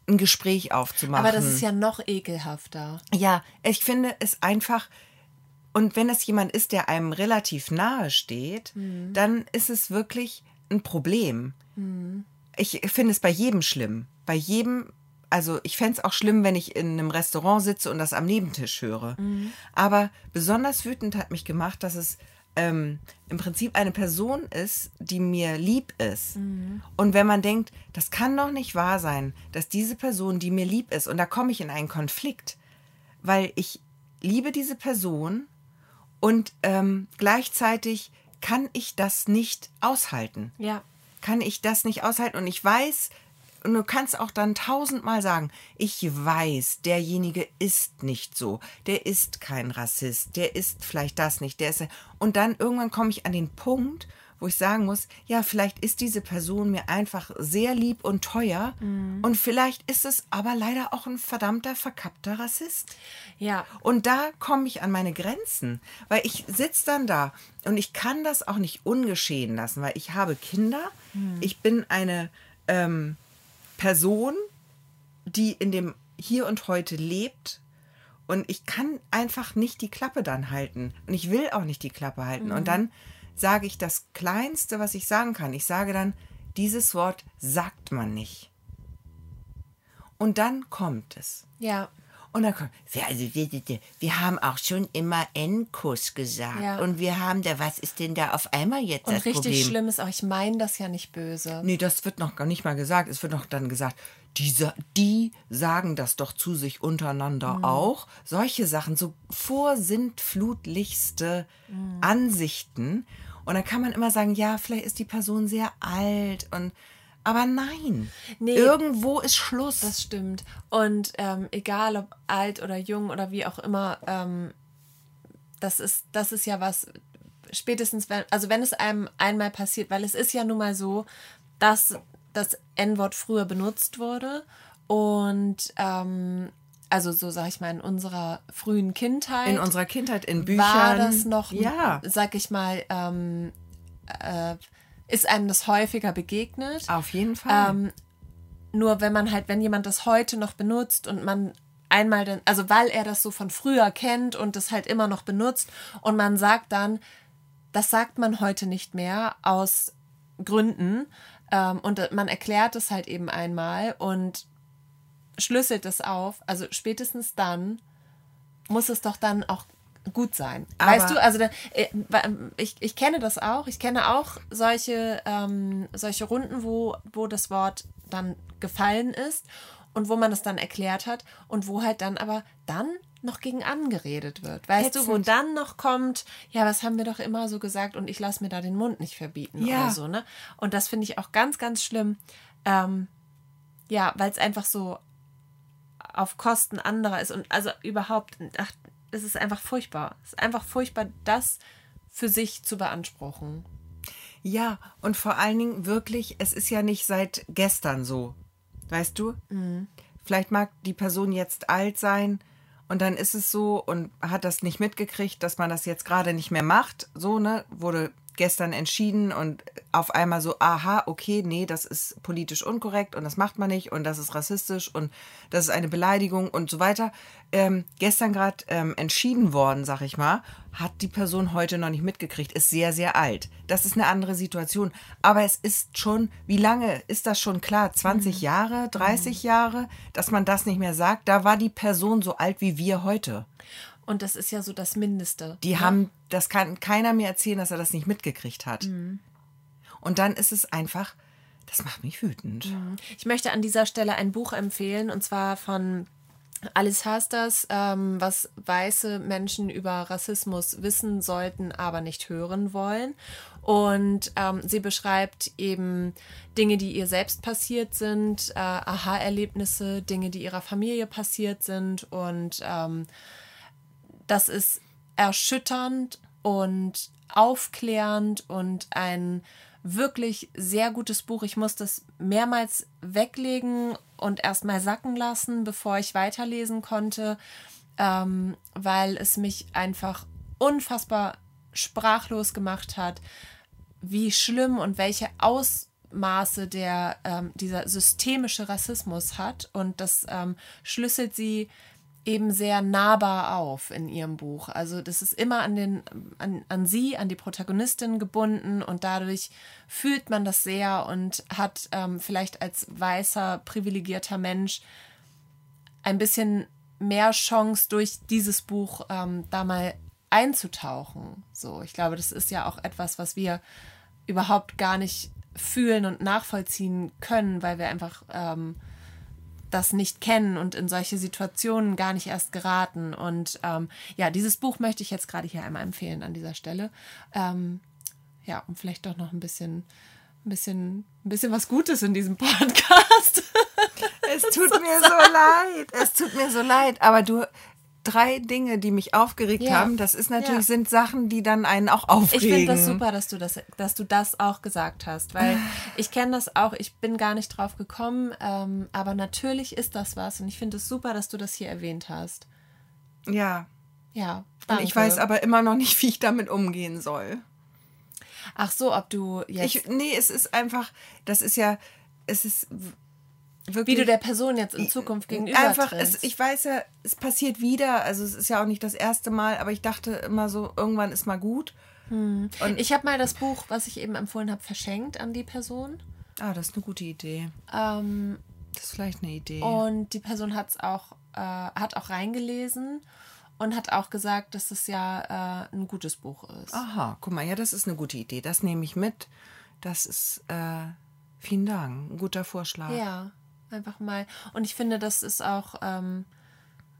ein Gespräch aufzumachen. Aber das ist ja noch ekelhafter. Ja, ich finde es einfach. Und wenn es jemand ist, der einem relativ nahe steht, dann ist es wirklich ein Problem. Ich finde es bei jedem schlimm. Bei jedem, also ich fände es auch schlimm, wenn ich in einem Restaurant sitze und das am Nebentisch höre. Aber besonders wütend hat mich gemacht, dass es ähm, im Prinzip eine Person ist, die mir lieb ist. Und wenn man denkt, das kann doch nicht wahr sein, dass diese Person, die mir lieb ist, und da komme ich in einen Konflikt, weil ich liebe diese Person und ähm, gleichzeitig kann ich das nicht aushalten Ja. kann ich das nicht aushalten. Und ich weiß, und du kannst auch dann tausendmal sagen, ich weiß, derjenige ist nicht so, der ist kein Rassist, der ist vielleicht das nicht, der ist. Und dann irgendwann komme ich an den Punkt, wo ich sagen muss, ja, vielleicht ist diese Person mir einfach sehr lieb und teuer. Und vielleicht ist es aber leider auch ein verdammter, verkappter Rassist. Ja. Und da komme ich an meine Grenzen, weil ich sitze dann da und ich kann das auch nicht ungeschehen lassen, weil ich habe Kinder, ich bin eine ähm, Person, die in dem Hier und Heute lebt. Und ich kann einfach nicht die Klappe dann halten. Und ich will auch nicht die Klappe halten. Und dann sage ich das Kleinste, was ich sagen kann. Ich sage dann, dieses Wort sagt man nicht. Und dann kommt es. Ja. Und dann kommt, wir, also wir, wir, wir haben auch schon immer N-Kuss gesagt. Ja. Und wir haben da, was ist denn da auf einmal jetzt Und das richtig Problem? schlimm ist auch, ich meine das ja nicht böse. Nee, das wird noch gar nicht mal gesagt. Es wird noch dann gesagt, diese, die sagen das doch zu sich untereinander Mhm. auch. Solche Sachen, so vorsintflutlichste Mhm. Ansichten. Und dann kann man immer sagen, ja, vielleicht ist die Person sehr alt und aber nein, Nee. irgendwo ist Schluss. Das stimmt. Und ähm, egal ob alt oder jung oder wie auch immer, ähm, das ist, das ist ja was, spätestens wenn, also wenn es einem einmal passiert, weil es ist ja nun mal so, dass das N-Wort früher benutzt wurde und ähm, also so sag ich mal in unserer frühen Kindheit in unserer Kindheit in Büchern. war das noch, Ja, sag ich mal, ähm, äh, ist einem das häufiger begegnet. auf jeden Fall. Ähm, nur wenn man halt, wenn jemand das heute noch benutzt und man einmal dann, also weil er das so von früher kennt und das halt immer noch benutzt und man sagt dann, das sagt man heute nicht mehr aus Gründen. Ähm, und man erklärt es halt eben einmal und schlüsselt es auf. Also spätestens dann muss es doch dann auch gut sein. Aber- weißt du, also da, äh, ich, ich kenne das auch. Ich kenne auch solche, ähm, solche Runden, wo, wo das Wort dann gefallen ist und wo man es dann erklärt hat und wo halt dann aber dann noch gegen angeredet wird. Weißt du, wo dann noch kommt, ja, was haben wir doch immer so gesagt und ich lasse mir da den Mund nicht verbieten Ja. oder so, ne? Und das finde ich auch ganz, ganz schlimm. Ähm, ja, weil es einfach so auf Kosten anderer ist und also überhaupt, ach, es ist einfach furchtbar. Es ist einfach furchtbar, das für sich zu beanspruchen. Ja, und vor allen Dingen wirklich, es ist ja nicht seit gestern so. Weißt du? Vielleicht mag die Person jetzt alt sein und dann ist es so und hat das nicht mitgekriegt, dass man das jetzt gerade nicht mehr macht. So, ne? Wurde gestern entschieden und auf einmal so, aha, okay, nee, das ist politisch unkorrekt und das macht man nicht und das ist rassistisch und das ist eine Beleidigung und so weiter. Ähm, gestern gerade ähm, entschieden worden, sag ich mal, hat die Person heute noch nicht mitgekriegt, ist sehr, sehr alt. Das ist eine andere Situation. Aber es ist schon, wie lange ist das schon klar? 20 Jahre, 30 Jahre, dass man das nicht mehr sagt? Da war die Person so alt wie wir heute. Und das ist ja so das Mindeste. Die haben, das kann keiner mir erzählen, dass er das nicht mitgekriegt hat. Und dann ist es einfach, das macht mich wütend. Ich möchte an dieser Stelle ein Buch empfehlen und zwar von Alice Hasters, ähm, was weiße Menschen über Rassismus wissen sollten, aber nicht hören wollen. Und ähm, sie beschreibt eben Dinge, die ihr selbst passiert sind, äh, Aha-Erlebnisse, Dinge, die ihrer Familie passiert sind. Und ähm, das ist erschütternd und aufklärend und ein wirklich sehr gutes Buch. Ich muss das mehrmals weglegen und erstmal sacken lassen, bevor ich weiterlesen konnte, ähm, weil es mich einfach unfassbar sprachlos gemacht hat, wie schlimm und welche Ausmaße der ähm, dieser systemische Rassismus hat. Und das ähm, schlüsselt sie eben sehr nahbar auf in ihrem Buch. Also das ist immer an, den, an, an sie, an die Protagonistin gebunden und dadurch fühlt man das sehr und hat ähm, vielleicht als weißer, privilegierter Mensch ein bisschen mehr Chance durch dieses Buch ähm, da mal einzutauchen. So, ich glaube, das ist ja auch etwas, was wir überhaupt gar nicht fühlen und nachvollziehen können, weil wir einfach ähm, das nicht kennen und in solche Situationen gar nicht erst geraten. Und ähm, ja, dieses Buch möchte ich jetzt gerade hier einmal empfehlen an dieser Stelle. Ähm, ja, und vielleicht doch noch ein bisschen, ein bisschen, ein bisschen was Gutes in diesem Podcast. Es tut mir so leid. Es tut mir so leid. Aber du, drei Dinge, die mich aufgeregt Ja. haben, das ist natürlich, Ja. sind Sachen, die dann einen auch Ich aufregen. finde das super, dass du das, dass du das auch gesagt hast, weil ich kenne das auch. Ich bin gar nicht drauf gekommen, ähm, aber natürlich ist das was und ich finde es super, dass du das hier erwähnt hast. Ja. Ja, Und danke. ich weiß aber immer noch nicht, wie ich damit umgehen soll. Ach so, ob du jetzt, Ich, nee, es ist einfach, das ist ja, es ist w- wie wirklich. du der Person jetzt in Zukunft gegenüber Einfach, es, ich weiß ja, es passiert wieder. Also es ist ja auch nicht das erste Mal, aber ich dachte immer so, irgendwann ist mal gut. Und Ich habe mal das Buch, was ich eben empfohlen habe, verschenkt an die Person. ah, das ist eine gute Idee. Ähm, Das ist vielleicht eine Idee. und die Person hat's auch, äh, hat auch reingelesen und hat auch gesagt, dass es ja äh, ein gutes Buch ist. Aha, guck mal, ja, das ist eine gute Idee. Das nehme ich mit. Das ist, äh, vielen Dank, ein guter Vorschlag. Ja, einfach mal. Und ich finde, das ist auch, ähm,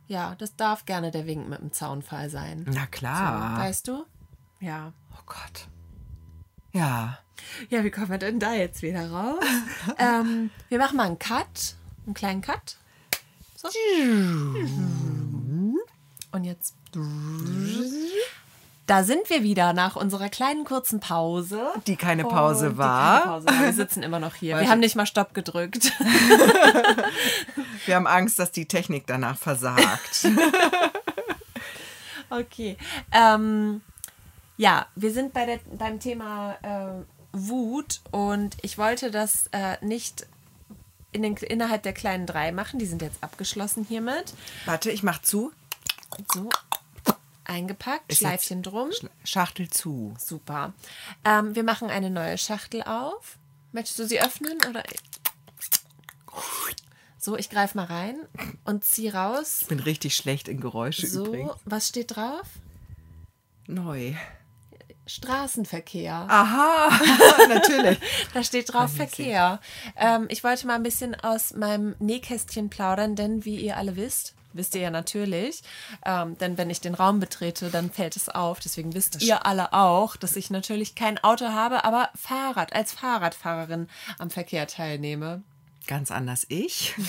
ja, das darf gerne der Wink mit dem Zaunfall sein. Na klar. Weißt du? Ja. oh Gott. Ja. Ja, wie kommen wir denn da jetzt wieder raus? ähm, wir machen mal einen Cut, einen kleinen Cut. So. Und jetzt. Da sind wir wieder nach unserer kleinen kurzen Pause. Die keine Pause die war. keine Pause war. Wir sitzen immer noch hier. Wir Warte. haben nicht mal Stopp gedrückt. Wir haben Angst, dass die Technik danach versagt. Okay. Ähm, ja, wir sind bei der, beim Thema äh, Wut und ich wollte das äh, nicht in den, innerhalb der kleinen drei machen. Die sind jetzt abgeschlossen hiermit. Warte, ich mach zu. So. Eingepackt, Ist Schleifchen drum. Schachtel zu. Super. Ähm, wir machen eine neue Schachtel auf. Möchtest du sie öffnen oder? So, ich greife mal rein und ziehe raus. Ich bin richtig schlecht in Geräusche So, übrigens. was steht drauf? Neu. Straßenverkehr. Aha, natürlich. Da steht drauf Verkehr. Ähm, ich wollte mal ein bisschen aus meinem Nähkästchen plaudern, denn wie ihr alle wisst, wisst ihr ja natürlich, ähm, denn wenn ich den Raum betrete, dann fällt es auf. Deswegen wisst ihr alle auch, dass ich natürlich kein Auto habe, aber Fahrrad, als Fahrradfahrerin am Verkehr teilnehme. Ganz anders ich.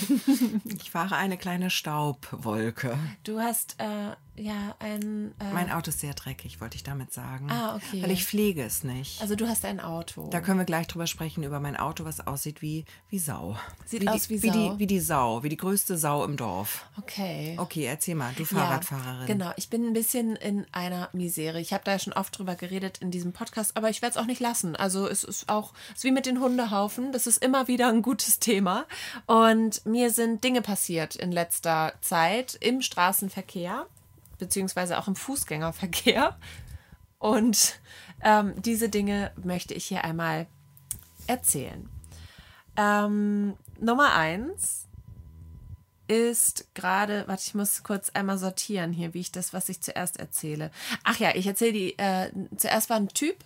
Ich fahre eine kleine Staubwolke. Du hast äh, ja ein. Äh, Mein Auto ist sehr dreckig, wollte ich damit sagen. Ah, okay. Weil ich pflege es nicht. also du hast ein Auto. Da können wir gleich drüber sprechen, über mein Auto, was aussieht wie, wie Sau. Sieht wie aus die, wie wie Sau? Die, wie die Sau, wie die größte Sau im Dorf. okay. Okay, erzähl mal, du Fahrradfahrerin. Ja, genau, ich bin ein bisschen in einer Misere. Ich habe da ja schon oft drüber geredet in diesem Podcast, aber ich werde es auch nicht lassen. Also es ist auch, es ist wie mit den Hundehaufen, das ist immer wieder ein gutes Thema. Und mir sind Dinge passiert in letzter Zeit im Straßenverkehr, beziehungsweise auch im Fußgängerverkehr. Und ähm, diese Dinge möchte ich hier einmal erzählen. Ähm, Nummer eins ist gerade, warte, ich muss kurz einmal sortieren hier, wie ich das, was ich zuerst erzähle. Ach ja, ich erzähle die, äh, zuerst war ein Typ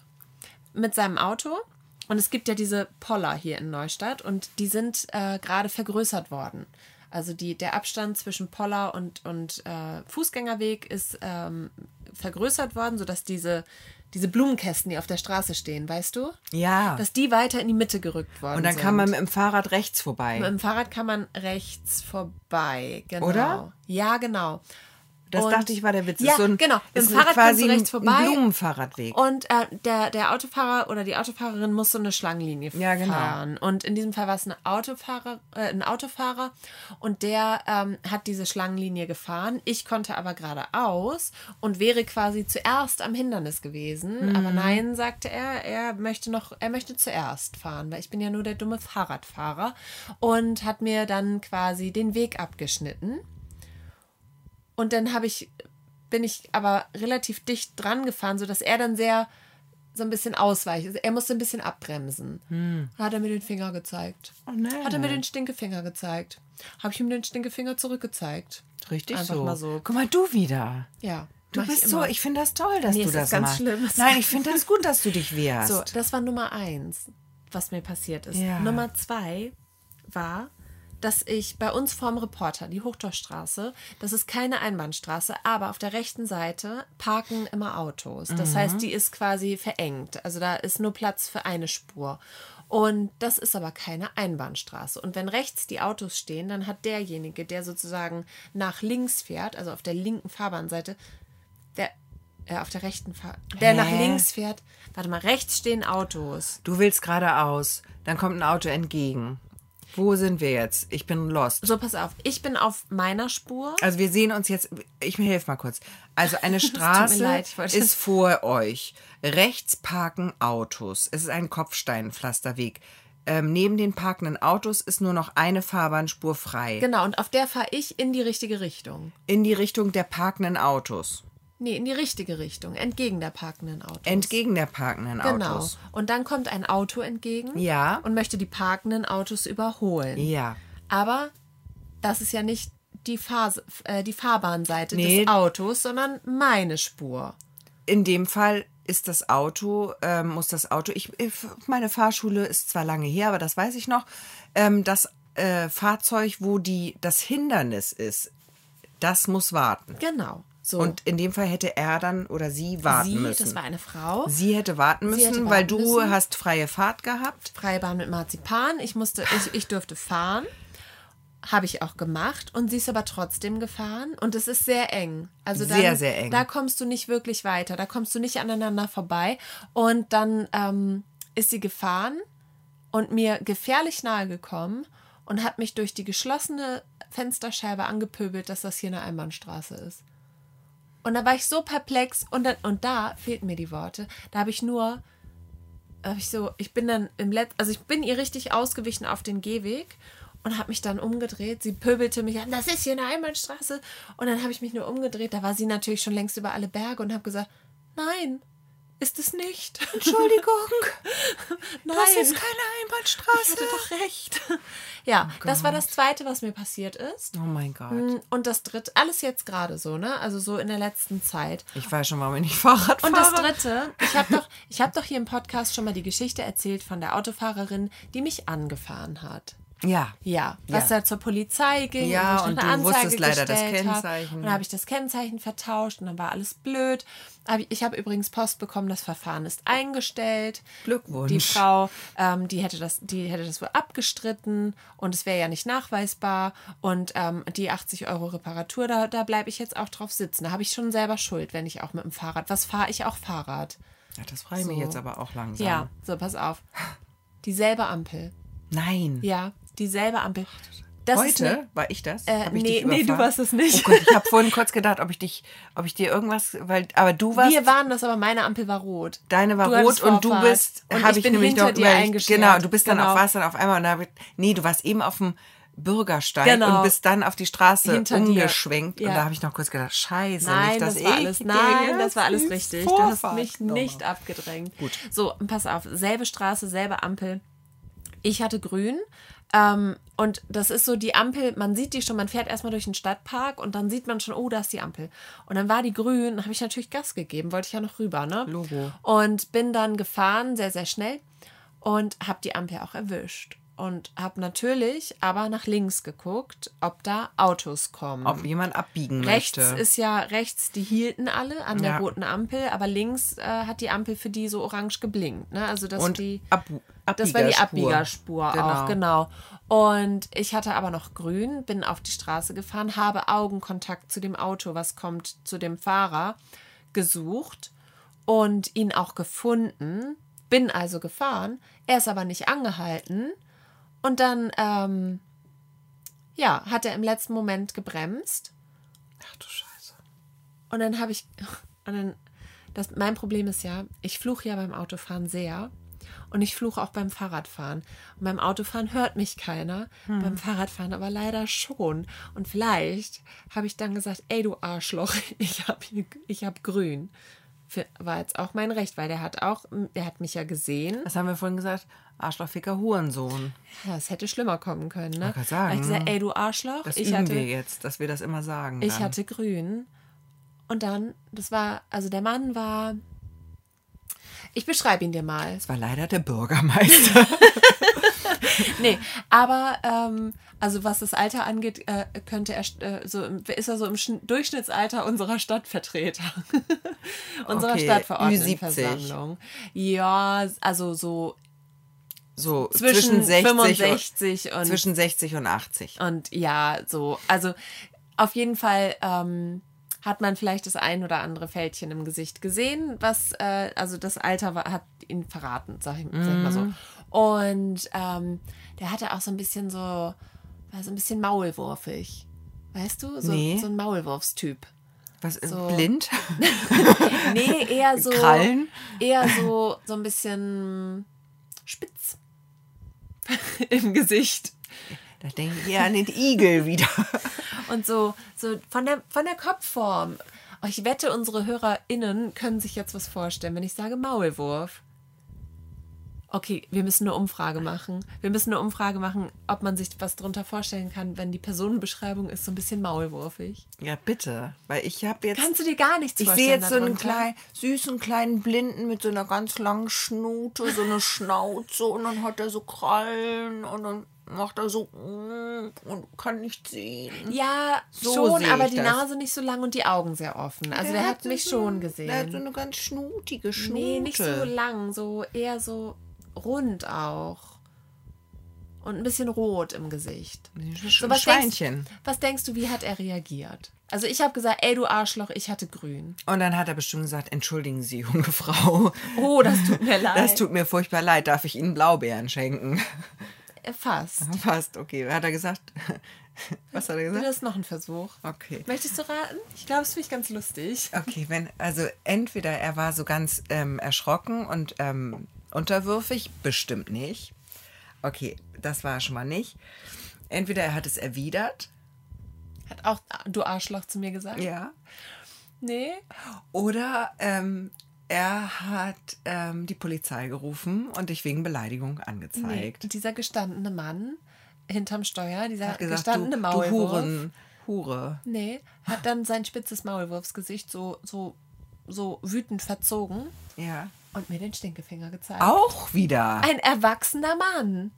mit seinem Auto und es gibt ja diese Poller hier in Neustadt und die sind äh, gerade vergrößert worden. Also die, der Abstand zwischen Poller und, und äh, Fußgängerweg ist ähm, vergrößert worden, sodass diese, diese Blumenkästen, die auf der Straße stehen, weißt du? Ja. Dass die weiter in die Mitte gerückt worden Und dann sind. kann man mit dem Fahrrad rechts vorbei. Mit dem Fahrrad kann man rechts vorbei, genau. Oder? Ja, genau. Das Und- dachte ich war der Witz. Ja, ist so ein, genau. Mit Ist dem Fahrrad quasi du rechts vorbei. Ein Blumenfahrradweg. Und äh, der, der Autofahrer oder die Autofahrerin muss so eine Schlangenlinie Ja, genau. fahren. Und in diesem Fall war es ein Autofahrer, äh, ein Autofahrer und der ähm, hat diese Schlangenlinie gefahren. Ich konnte aber geradeaus und wäre quasi zuerst am Hindernis gewesen. Mhm. Aber nein, sagte er, er möchte noch, er möchte zuerst fahren, weil ich bin ja nur der dumme Fahrradfahrer und hat mir dann quasi den Weg abgeschnitten. Und dann habe ich, bin ich aber relativ dicht dran gefahren, sodass er dann sehr so ein bisschen ausweicht. Also er musste ein bisschen abbremsen. Hat er mir den Finger gezeigt. Oh nein. Hat er mir den Stinkefinger gezeigt. Habe ich ihm den Stinkefinger zurückgezeigt. Richtig Einfach so. mal so. Guck mal, du wieder. Ja. Du mach ich bist so, ich finde das toll, dass Nee, du das ganz machst. schlimm. Nein, ich finde das gut, dass du dich wehrst. So, das war Nummer eins, was mir passiert ist. Ja. Nummer zwei war, dass ich bei uns vorm Reporter, die Hochdorfstraße, das ist keine Einbahnstraße, aber auf der rechten Seite parken immer Autos. Das heißt, die ist quasi verengt. Also da ist nur Platz für eine Spur. Und das ist aber keine Einbahnstraße. Und wenn rechts die Autos stehen, dann hat derjenige, der sozusagen nach links fährt, also auf der linken Fahrbahnseite, der äh, auf der rechten Fahr der Hä? nach links fährt. Warte mal, rechts stehen Autos. Du willst geradeaus, dann kommt ein Auto entgegen. Wo sind wir jetzt? Ich bin lost. So, pass auf. Ich bin auf meiner Spur. Also wir sehen uns jetzt, ich mir helfe mal kurz. Also eine Straße leid, ist vor euch. Rechts parken Autos. Es ist ein Kopfsteinpflasterweg. Ähm, neben den parkenden Autos ist nur noch eine Fahrbahnspur frei. Genau, und auf der fahre ich in die richtige Richtung. In die Richtung der parkenden Autos. Nee, in die richtige Richtung. Entgegen der parkenden Autos. Entgegen der parkenden Genau. Autos. Und dann kommt ein Auto entgegen. Ja. Und möchte die parkenden Autos überholen. Ja. Aber das ist ja nicht die, Fahr äh, die Fahrbahnseite Nee. des Autos, sondern meine Spur. In dem Fall ist das Auto, ähm, muss das Auto, ich, ich- meine Fahrschule ist zwar lange her, aber das weiß ich noch, ähm, das äh, Fahrzeug, wo die, das Hindernis ist, das muss warten. Genau. So. Und in dem Fall hätte er dann oder sie warten sie, müssen. das war eine Frau. sie hätte warten müssen, hätte weil warten du müssen. hast freie Fahrt gehabt. freie Bahn mit Marzipan. Ich musste, ich, ich durfte fahren. Habe ich auch gemacht und sie ist aber trotzdem gefahren und es ist sehr eng. Also dann, Sehr, sehr eng. Da kommst du nicht wirklich weiter, da kommst du nicht aneinander vorbei. Und dann ähm, ist sie gefahren und mir gefährlich nahe gekommen und hat mich durch die geschlossene Fensterscheibe angepöbelt, dass das hier eine Einbahnstraße ist. Und da war ich so perplex und, dann, und da fehlten mir die Worte. Da habe ich nur, habe ich so, ich bin dann im Letz, also ich bin ihr richtig ausgewichen auf den Gehweg und habe mich dann umgedreht. Sie pöbelte mich an, das ist hier eine Einbahnstraße. Und dann habe ich mich nur umgedreht. Da war sie natürlich schon längst über alle Berge und habe gesagt, nein, ist es nicht. Entschuldigung. Nein, Das ist keine Einbahnstraße. ich hatte doch recht. Ja, das war das Zweite, was mir passiert ist. Oh mein Gott. Und das Dritte, alles jetzt gerade so, ne? Also so in der letzten Zeit. Ich weiß schon, warum ich nicht Fahrrad Und fahre. das Dritte, ich habe doch, ich hab doch hier im Podcast schon mal die Geschichte erzählt von der Autofahrerin, die mich angefahren hat. Ja. Ja, was Ja. da zur Polizei ging Ja, und noch du Anzeige wusstest leider das hab. Kennzeichen. Und dann habe ich das Kennzeichen vertauscht und dann war alles blöd. Hab ich habe übrigens Post bekommen, das Verfahren ist eingestellt. Glückwunsch. Die Frau, ähm, die hätte das, die hätte das wohl abgestritten und es wäre ja nicht nachweisbar. Und ähm, die 80 Euro Reparatur, da, da bleibe ich jetzt auch drauf sitzen. Da habe ich schon selber Schuld, wenn ich auch mit dem Fahrrad. Was fahre ich auch Fahrrad? Ja, das frage ich mich So. jetzt aber auch langsam. Ja, so pass auf. Dieselbe Ampel. Nein. Ja, dieselbe Ampel. Das Heute ne- war ich das? Äh, ich nee, nee, du warst es nicht. Oh Gott, ich habe vorhin kurz gedacht, ob ich dich, ob ich dir irgendwas, weil, aber du warst, Wir waren das, aber meine Ampel war rot. deine war Du rot und du Vorfahrt. bist, Und habe ich ich, nämlich noch eingeschert. Genau, du bist dann Genau. auf was dann auf einmal und da, nee, du warst eben auf dem Bürgersteig Genau. und bist dann auf die Straße Hinter umgeschwenkt Ja. und da habe ich noch kurz gedacht, scheiße, Nein, nicht, dass das war alles. Nein, das war alles richtig. Du hast Vorfahrt mich genommen nicht abgedrängt. Gut. So, pass auf. Selbe Straße, selbe Ampel. Ich hatte grün. Ähm, und das ist so die Ampel, man sieht die schon, man fährt erstmal durch den Stadtpark und dann sieht man schon, oh, da ist die Ampel. Und dann war die grün, dann habe ich natürlich Gas gegeben, wollte ich ja noch rüber, ne? Logo. Und bin dann gefahren, sehr, sehr schnell und habe die Ampel auch erwischt. Und habe natürlich aber nach links geguckt, ob da Autos kommen. Ob jemand abbiegen Rechts möchte. ist ja rechts, die hielten alle an der Ja. roten Ampel, aber links äh, hat die Ampel für die so orange geblinkt. Ne? Also dass und die, ab, das war die Abbiegerspur. Genau. auch, genau. Und ich hatte aber noch grün, bin auf die Straße gefahren, habe Augenkontakt zu dem Auto, was kommt, zu dem Fahrer, gesucht und ihn auch gefunden. Bin also gefahren. Er ist aber nicht angehalten. Und dann, ähm, ja, hat er im letzten Moment gebremst. Ach du Scheiße. Und dann habe ich, und dann, das, mein Problem ist ja, ich fluche ja beim Autofahren sehr. Und ich fluche auch beim Fahrradfahren. Und beim Autofahren hört mich keiner, beim Fahrradfahren aber leider schon. Und vielleicht habe ich dann gesagt, ey du Arschloch, ich habe ich hab grün. War jetzt auch mein Recht, weil der hat auch, der hat mich ja gesehen. Was haben wir vorhin gesagt? Arschlochficker Hurensohn. Ja, es hätte schlimmer kommen können, ne? Kann sagen. Ich gesagt, ey du Arschloch, Das ich üben hatte, wir jetzt, dass wir das immer sagen. Ich dann. hatte grün. Und dann, das war, also der Mann war. Ich beschreibe ihn dir mal. Das war leider der Bürgermeister. Nee, aber ähm, also was das Alter angeht, äh, könnte er äh, so ist er so im Schn- Durchschnittsalter unserer Stadtvertreter. unserer Okay, Stadtverordnetenversammlung. Ja, also so So zwischen, zwischen, 60 65 und und, zwischen 60 und 80. Und ja, so, also auf jeden Fall ähm, hat man vielleicht das ein oder andere Fältchen im Gesicht gesehen, was, äh, also das Alter war, hat ihn verraten, sag ich, sag ich mal so. Und ähm, der hatte auch so ein bisschen so, war so ein bisschen maulwurfig. Weißt du? So, Nee. so ein Maulwurfstyp. Was ist So. blind? Nee, eher so. Krallen? Eher so, so ein bisschen spitz im Gesicht. Da denke ich eher an den Igel wieder. Und so, so von der, von der Kopfform. Oh, ich wette, unsere HörerInnen können sich jetzt was vorstellen, wenn ich sage Maulwurf. Okay, wir müssen eine Umfrage machen. Wir müssen eine Umfrage machen, ob man sich was drunter vorstellen kann, wenn die Personenbeschreibung ist so ein bisschen maulwurfig. Ja, bitte. Weil ich habe jetzt. Kannst du dir gar nichts ich vorstellen? sehe jetzt so einen kleinen, süßen kleinen Blinden mit so einer ganz langen Schnute, so eine Schnauze und dann hat er so Krallen und dann macht er so mm, und kann nicht sehen. Ja, So schon, aber die das. Nase nicht so lang und die Augen sehr offen. Also der, hat so mich so- schon Der hat so gesehen. eine ganz schnutige Schnute. Nee, nicht so lang, so eher so rund auch. Und ein bisschen rot im Gesicht. So, was Schweinchen. Denkst, was denkst du, wie hat er reagiert? Also ich habe gesagt, ey du Arschloch, ich hatte grün. Und dann hat er bestimmt gesagt, entschuldigen Sie, junge Frau. Oh, das tut mir leid. Das tut mir furchtbar leid. Darf ich Ihnen Blaubeeren schenken? Fast. Fast, okay. Hat er gesagt? Was hat er gesagt? Das ist noch ein Versuch. Okay. Möchtest du raten? Ich glaube, es finde ich ganz lustig. Okay, wenn, also entweder er war so ganz ähm, erschrocken und ähm, unterwürfig, bestimmt nicht. Okay, das war er schon mal nicht. Entweder er hat es erwidert. Hat auch du Arschloch zu mir gesagt? Ja. Nee. Oder ähm, er hat ähm, die Polizei gerufen und dich wegen Beleidigung nee. angezeigt. Und dieser gestandene Mann hinterm Steuer, dieser Hat gesagt, gestandene du, du Maulwurf. Huren, Hure. Nee, hat dann sein spitzes Maulwurfsgesicht so, so, so wütend verzogen Ja. und mir den Stinkefinger gezeigt. Auch wieder. Ein erwachsener Mann.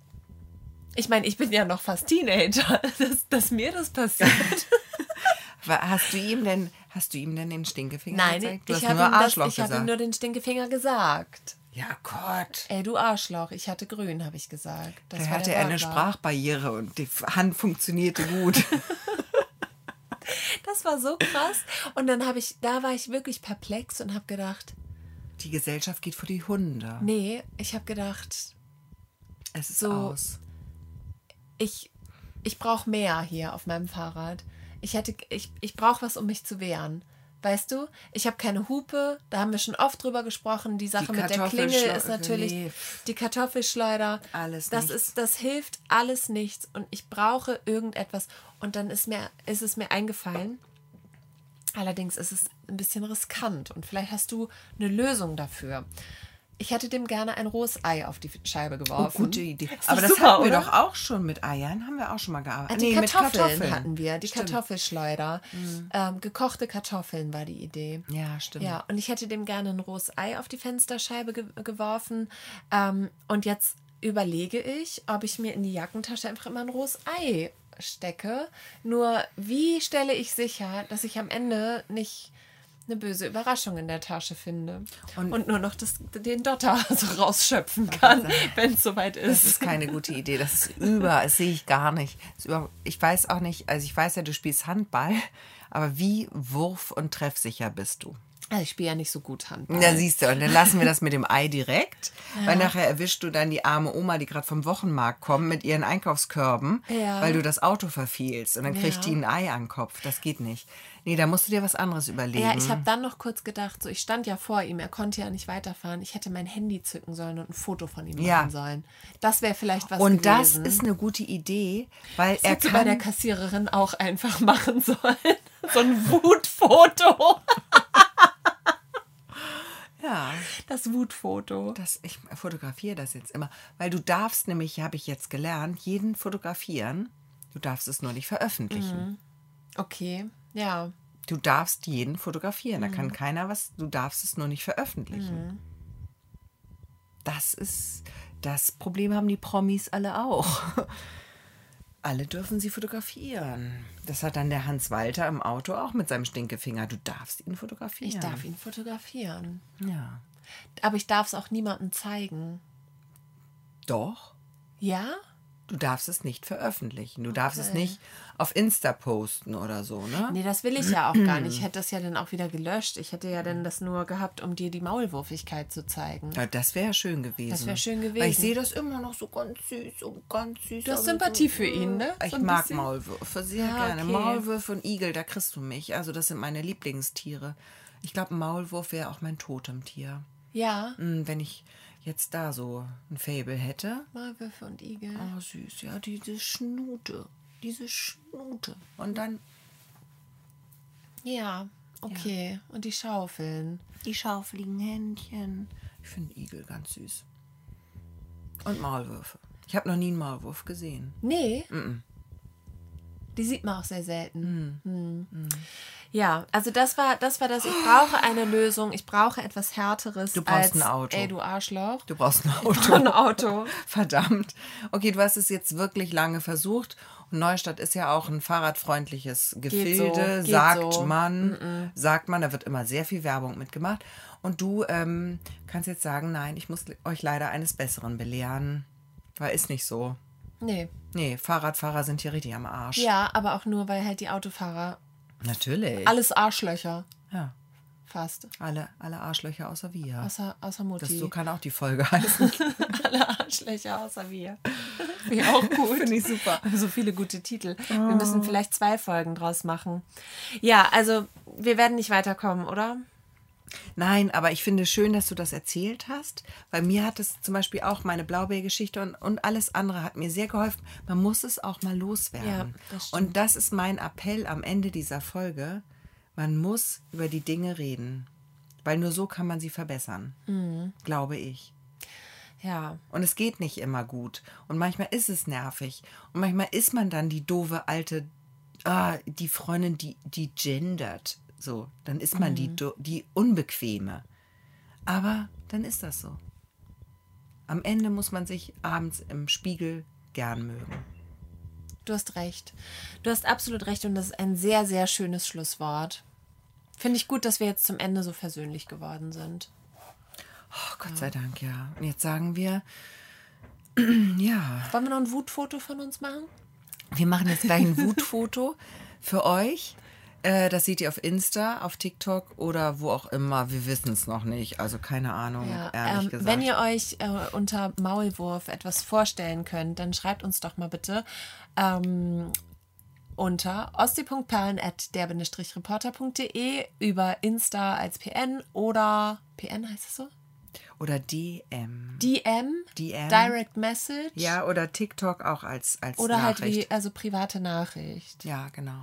Ich meine, ich bin ja noch fast Teenager, dass, dass mir das passiert. Hast du ihm denn, hast du ihm denn den Stinkefinger Nein, gezeigt? Du ich hast habe nur ihm, das- Arschloch ich habe ihm nur den Stinkefinger gesagt. ja Gott. Ey, du Arschloch, ich hatte grün, habe ich gesagt. Das Da hatte er eine. Sprachbarriere und die Hand funktionierte gut. Das war so krass. Und dann habe ich, da war ich wirklich perplex und habe gedacht, Die Gesellschaft geht vor die Hunde. nee, ich habe gedacht, Es ist so- aus. ich, ich brauche mehr hier auf meinem Fahrrad. Ich hätte, ich, ich brauche was, um mich zu wehren. Weißt du, ich habe keine Hupe, da haben wir schon oft drüber gesprochen. Die Sache mit der Klingel ist natürlich Nee. die Kartoffelschleuder. Alles das nichts. ist, das hilft alles nichts und ich brauche irgendetwas. Und dann ist mir, ist es mir eingefallen. Allerdings ist es ein bisschen riskant und vielleicht hast du eine Lösung dafür. Ich hätte dem gerne ein rohes Ei auf die Scheibe Oh, geworfen. gute Idee. Ist Aber das super, hatten wir oder? doch auch schon mit Eiern. Haben wir auch schon mal gearbeitet. Die Nee, mit Kartoffeln, hatten wir, die Stimmt. Mhm. Kartoffelschleuder. Ähm, gekochte Kartoffeln war die Idee. Ja, stimmt. Ja, und ich hätte dem gerne ein rohes Ei auf die Fensterscheibe ge geworfen. Ähm, und jetzt überlege ich, ob ich mir in die Jackentasche einfach immer ein rohes Ei stecke. Nur wie stelle ich sicher, dass ich am Ende nicht eine böse Überraschung in der Tasche finde und, Und- nur noch das, den Dotter so rausschöpfen kann, wenn es soweit Das ist. ist keine gute Idee. Das ist über, das sehe ich gar nicht. Ist über, ich weiß auch nicht, also ich weiß ja, du spielst Handball, aber wie wurf- und treffsicher bist du? Also ich spiele ja nicht so gut Handball. Da siehst du, und dann lassen wir das mit dem Ei direkt, weil nachher erwischst du dann die arme Oma, die gerade vom Wochenmarkt kommt, mit ihren Einkaufskörben, Ja. weil du das Auto verfehlst und dann kriegt Ja. die ein Ei an den Kopf. Das geht nicht. Nee, da musst du dir was anderes überlegen. Ja, ich habe dann noch kurz gedacht, so ich stand ja vor ihm, er konnte ja nicht weiterfahren. Ich hätte mein Handy zücken sollen und ein Foto von ihm Ja. machen sollen. Das wäre vielleicht was und das gewesen. ist eine gute Idee, weil das er hättest du bei der kann, Kassiererin auch einfach machen sollen. So ein Wutfoto. ja, Das Wutfoto. das, ich fotografiere das jetzt immer, weil du darfst nämlich, habe ich jetzt gelernt, jeden fotografieren. Du darfst es nur nicht veröffentlichen. Okay, ja. Du darfst jeden fotografieren. Da kann keiner was. Du darfst es nur nicht veröffentlichen. Das ist das Problem haben die Promis alle auch. Alle dürfen sie fotografieren. Das hat dann der Hans Walter im Auto auch mit seinem Stinkefinger. Du darfst ihn fotografieren. Ich darf ihn fotografieren. Ja. Aber ich darf es auch niemandem zeigen. Doch. Ja? Du darfst es nicht veröffentlichen. Du darfst es nicht auf Insta posten oder so, ne? Nee, das will ich ja auch gar nicht. Ich hätte das ja dann auch wieder gelöscht. Ich hätte ja dann das nur gehabt, um dir die Maulwurfigkeit zu zeigen. Ja, das wäre schön gewesen. Das wär schön Weil ich gewesen. sehe das immer noch so ganz süß und ganz süß. Du hast Sympathie so, für ihn, ne? Ich So ein mag bisschen? Maulwürfe sehr Ja, gerne. okay. Maulwürfe und Igel, da kriegst du mich. Also das sind meine Lieblingstiere. Ich glaube, Maulwurf wäre auch mein Totemtier. Ja. Hm, Wenn ich jetzt da so ein Fable hätte. Maulwürfe und Igel. Oh, süß, ja, diese Schnute. Diese Schnute. Und dann Ja, okay. Und die Schaufeln. die schaufeligen Händchen. Ich finde Igel ganz süß. Und Maulwürfe. Ich habe noch nie einen Maulwurf gesehen. Nee. Die sieht man auch sehr selten. Hm. Ja, also das war, das war das. Ich brauche eine Lösung. Ich brauche etwas Härteres. Du brauchst als, ein Auto. Ey, du Arschloch. Du brauchst ein Auto. ein Auto. Verdammt. Okay, du hast es jetzt wirklich lange versucht. Und Neustadt ist ja auch ein fahrradfreundliches Gefilde, geht sagt so. man. Sagt man, da wird immer sehr viel Werbung mitgemacht. Und du ähm, kannst jetzt sagen, nein, ich muss euch leider eines Besseren belehren. Weil ist nicht so. Nee. Nee, Fahrradfahrer sind hier richtig am Arsch. Ja, aber auch nur, weil halt die Autofahrer Natürlich. alles Arschlöcher Ja, fast. alle, alle Arschlöcher außer wir. Außer, außer Das, Mutti. so kann auch die Folge heißen. Alle Arschlöcher außer wir. Finde auch gut. Finde ich super. So viele gute Titel. Wir müssen vielleicht zwei Folgen draus machen. Ja, also wir werden nicht weiterkommen, oder? Nein, aber ich finde schön, dass du das erzählt hast, weil mir hat es zum Beispiel auch meine Blaubeergeschichte und, und alles andere hat mir sehr geholfen. Man muss es auch mal loswerden. Ja, das und das ist mein Appell am Ende dieser Folge. Man muss über die Dinge reden, weil nur so kann man sie verbessern, Mhm. glaube ich. Ja, Und es geht nicht immer gut. Und manchmal ist es nervig. Und manchmal ist man dann die doofe alte, ah, die Freundin, die, die gendert. So, dann ist man die, do- die Unbequeme. Aber dann ist das so. Am Ende muss man sich abends im Spiegel gern mögen. du hast recht. Du hast absolut recht und das ist ein sehr, sehr schönes Schlusswort. Finde ich gut, dass wir jetzt zum Ende so versöhnlich geworden sind. Oh, Gott sei Dank, ja. Und jetzt sagen wir, ja, Wollen wir noch ein Wutfoto von uns machen? Wir machen jetzt gleich ein Wutfoto für euch. Äh, Das seht ihr auf Insta, auf TikTok oder wo auch immer. Wir wissen es noch nicht. Also keine Ahnung, Ja, ehrlich ähm, gesagt. wenn ihr euch äh, unter Maulwurf etwas vorstellen könnt, dann schreibt uns doch mal bitte ähm, unter ostsee.perlen at der-reporter.de über Insta als PN oder PN heißt es so? oder DM. DM, DM. Direct Message Ja, oder TikTok auch als, als oder halt Nachricht. wie, also private Nachricht. Ja, genau.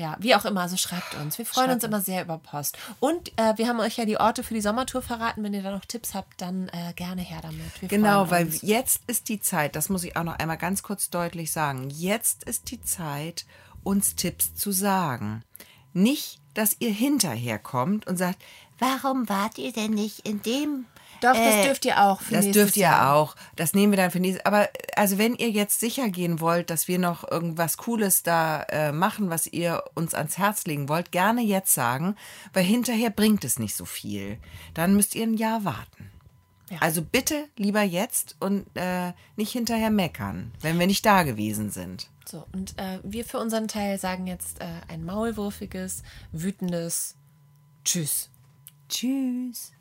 Ja, wie auch immer, also schreibt uns. Wir freuen Schreibt uns immer sehr über Post. Und äh, wir haben euch ja die Orte für die Sommertour verraten. Wenn ihr da noch Tipps habt, dann äh, gerne her damit. Wir Genau, weil jetzt ist die Zeit, das muss ich auch noch einmal ganz kurz deutlich sagen, jetzt ist die Zeit, uns Tipps zu sagen. Nicht, dass ihr hinterher kommt und sagt, warum wart ihr denn nicht in dem Doch, das Äh, dürft ihr auch. Für Das dürft ihr Jahr. auch. Das nehmen wir dann für nächstes. Aber also wenn ihr jetzt sicher gehen wollt, dass wir noch irgendwas Cooles da äh, machen, was ihr uns ans Herz legen wollt, gerne jetzt sagen, weil hinterher bringt es nicht so viel. Dann müsst ihr ein Jahr warten. Ja. Also bitte lieber jetzt und äh, nicht hinterher meckern, wenn wir nicht da gewesen sind. So, und äh, wir für unseren Teil sagen jetzt äh, ein maulwurfiges, wütendes Tschüss. Tschüss.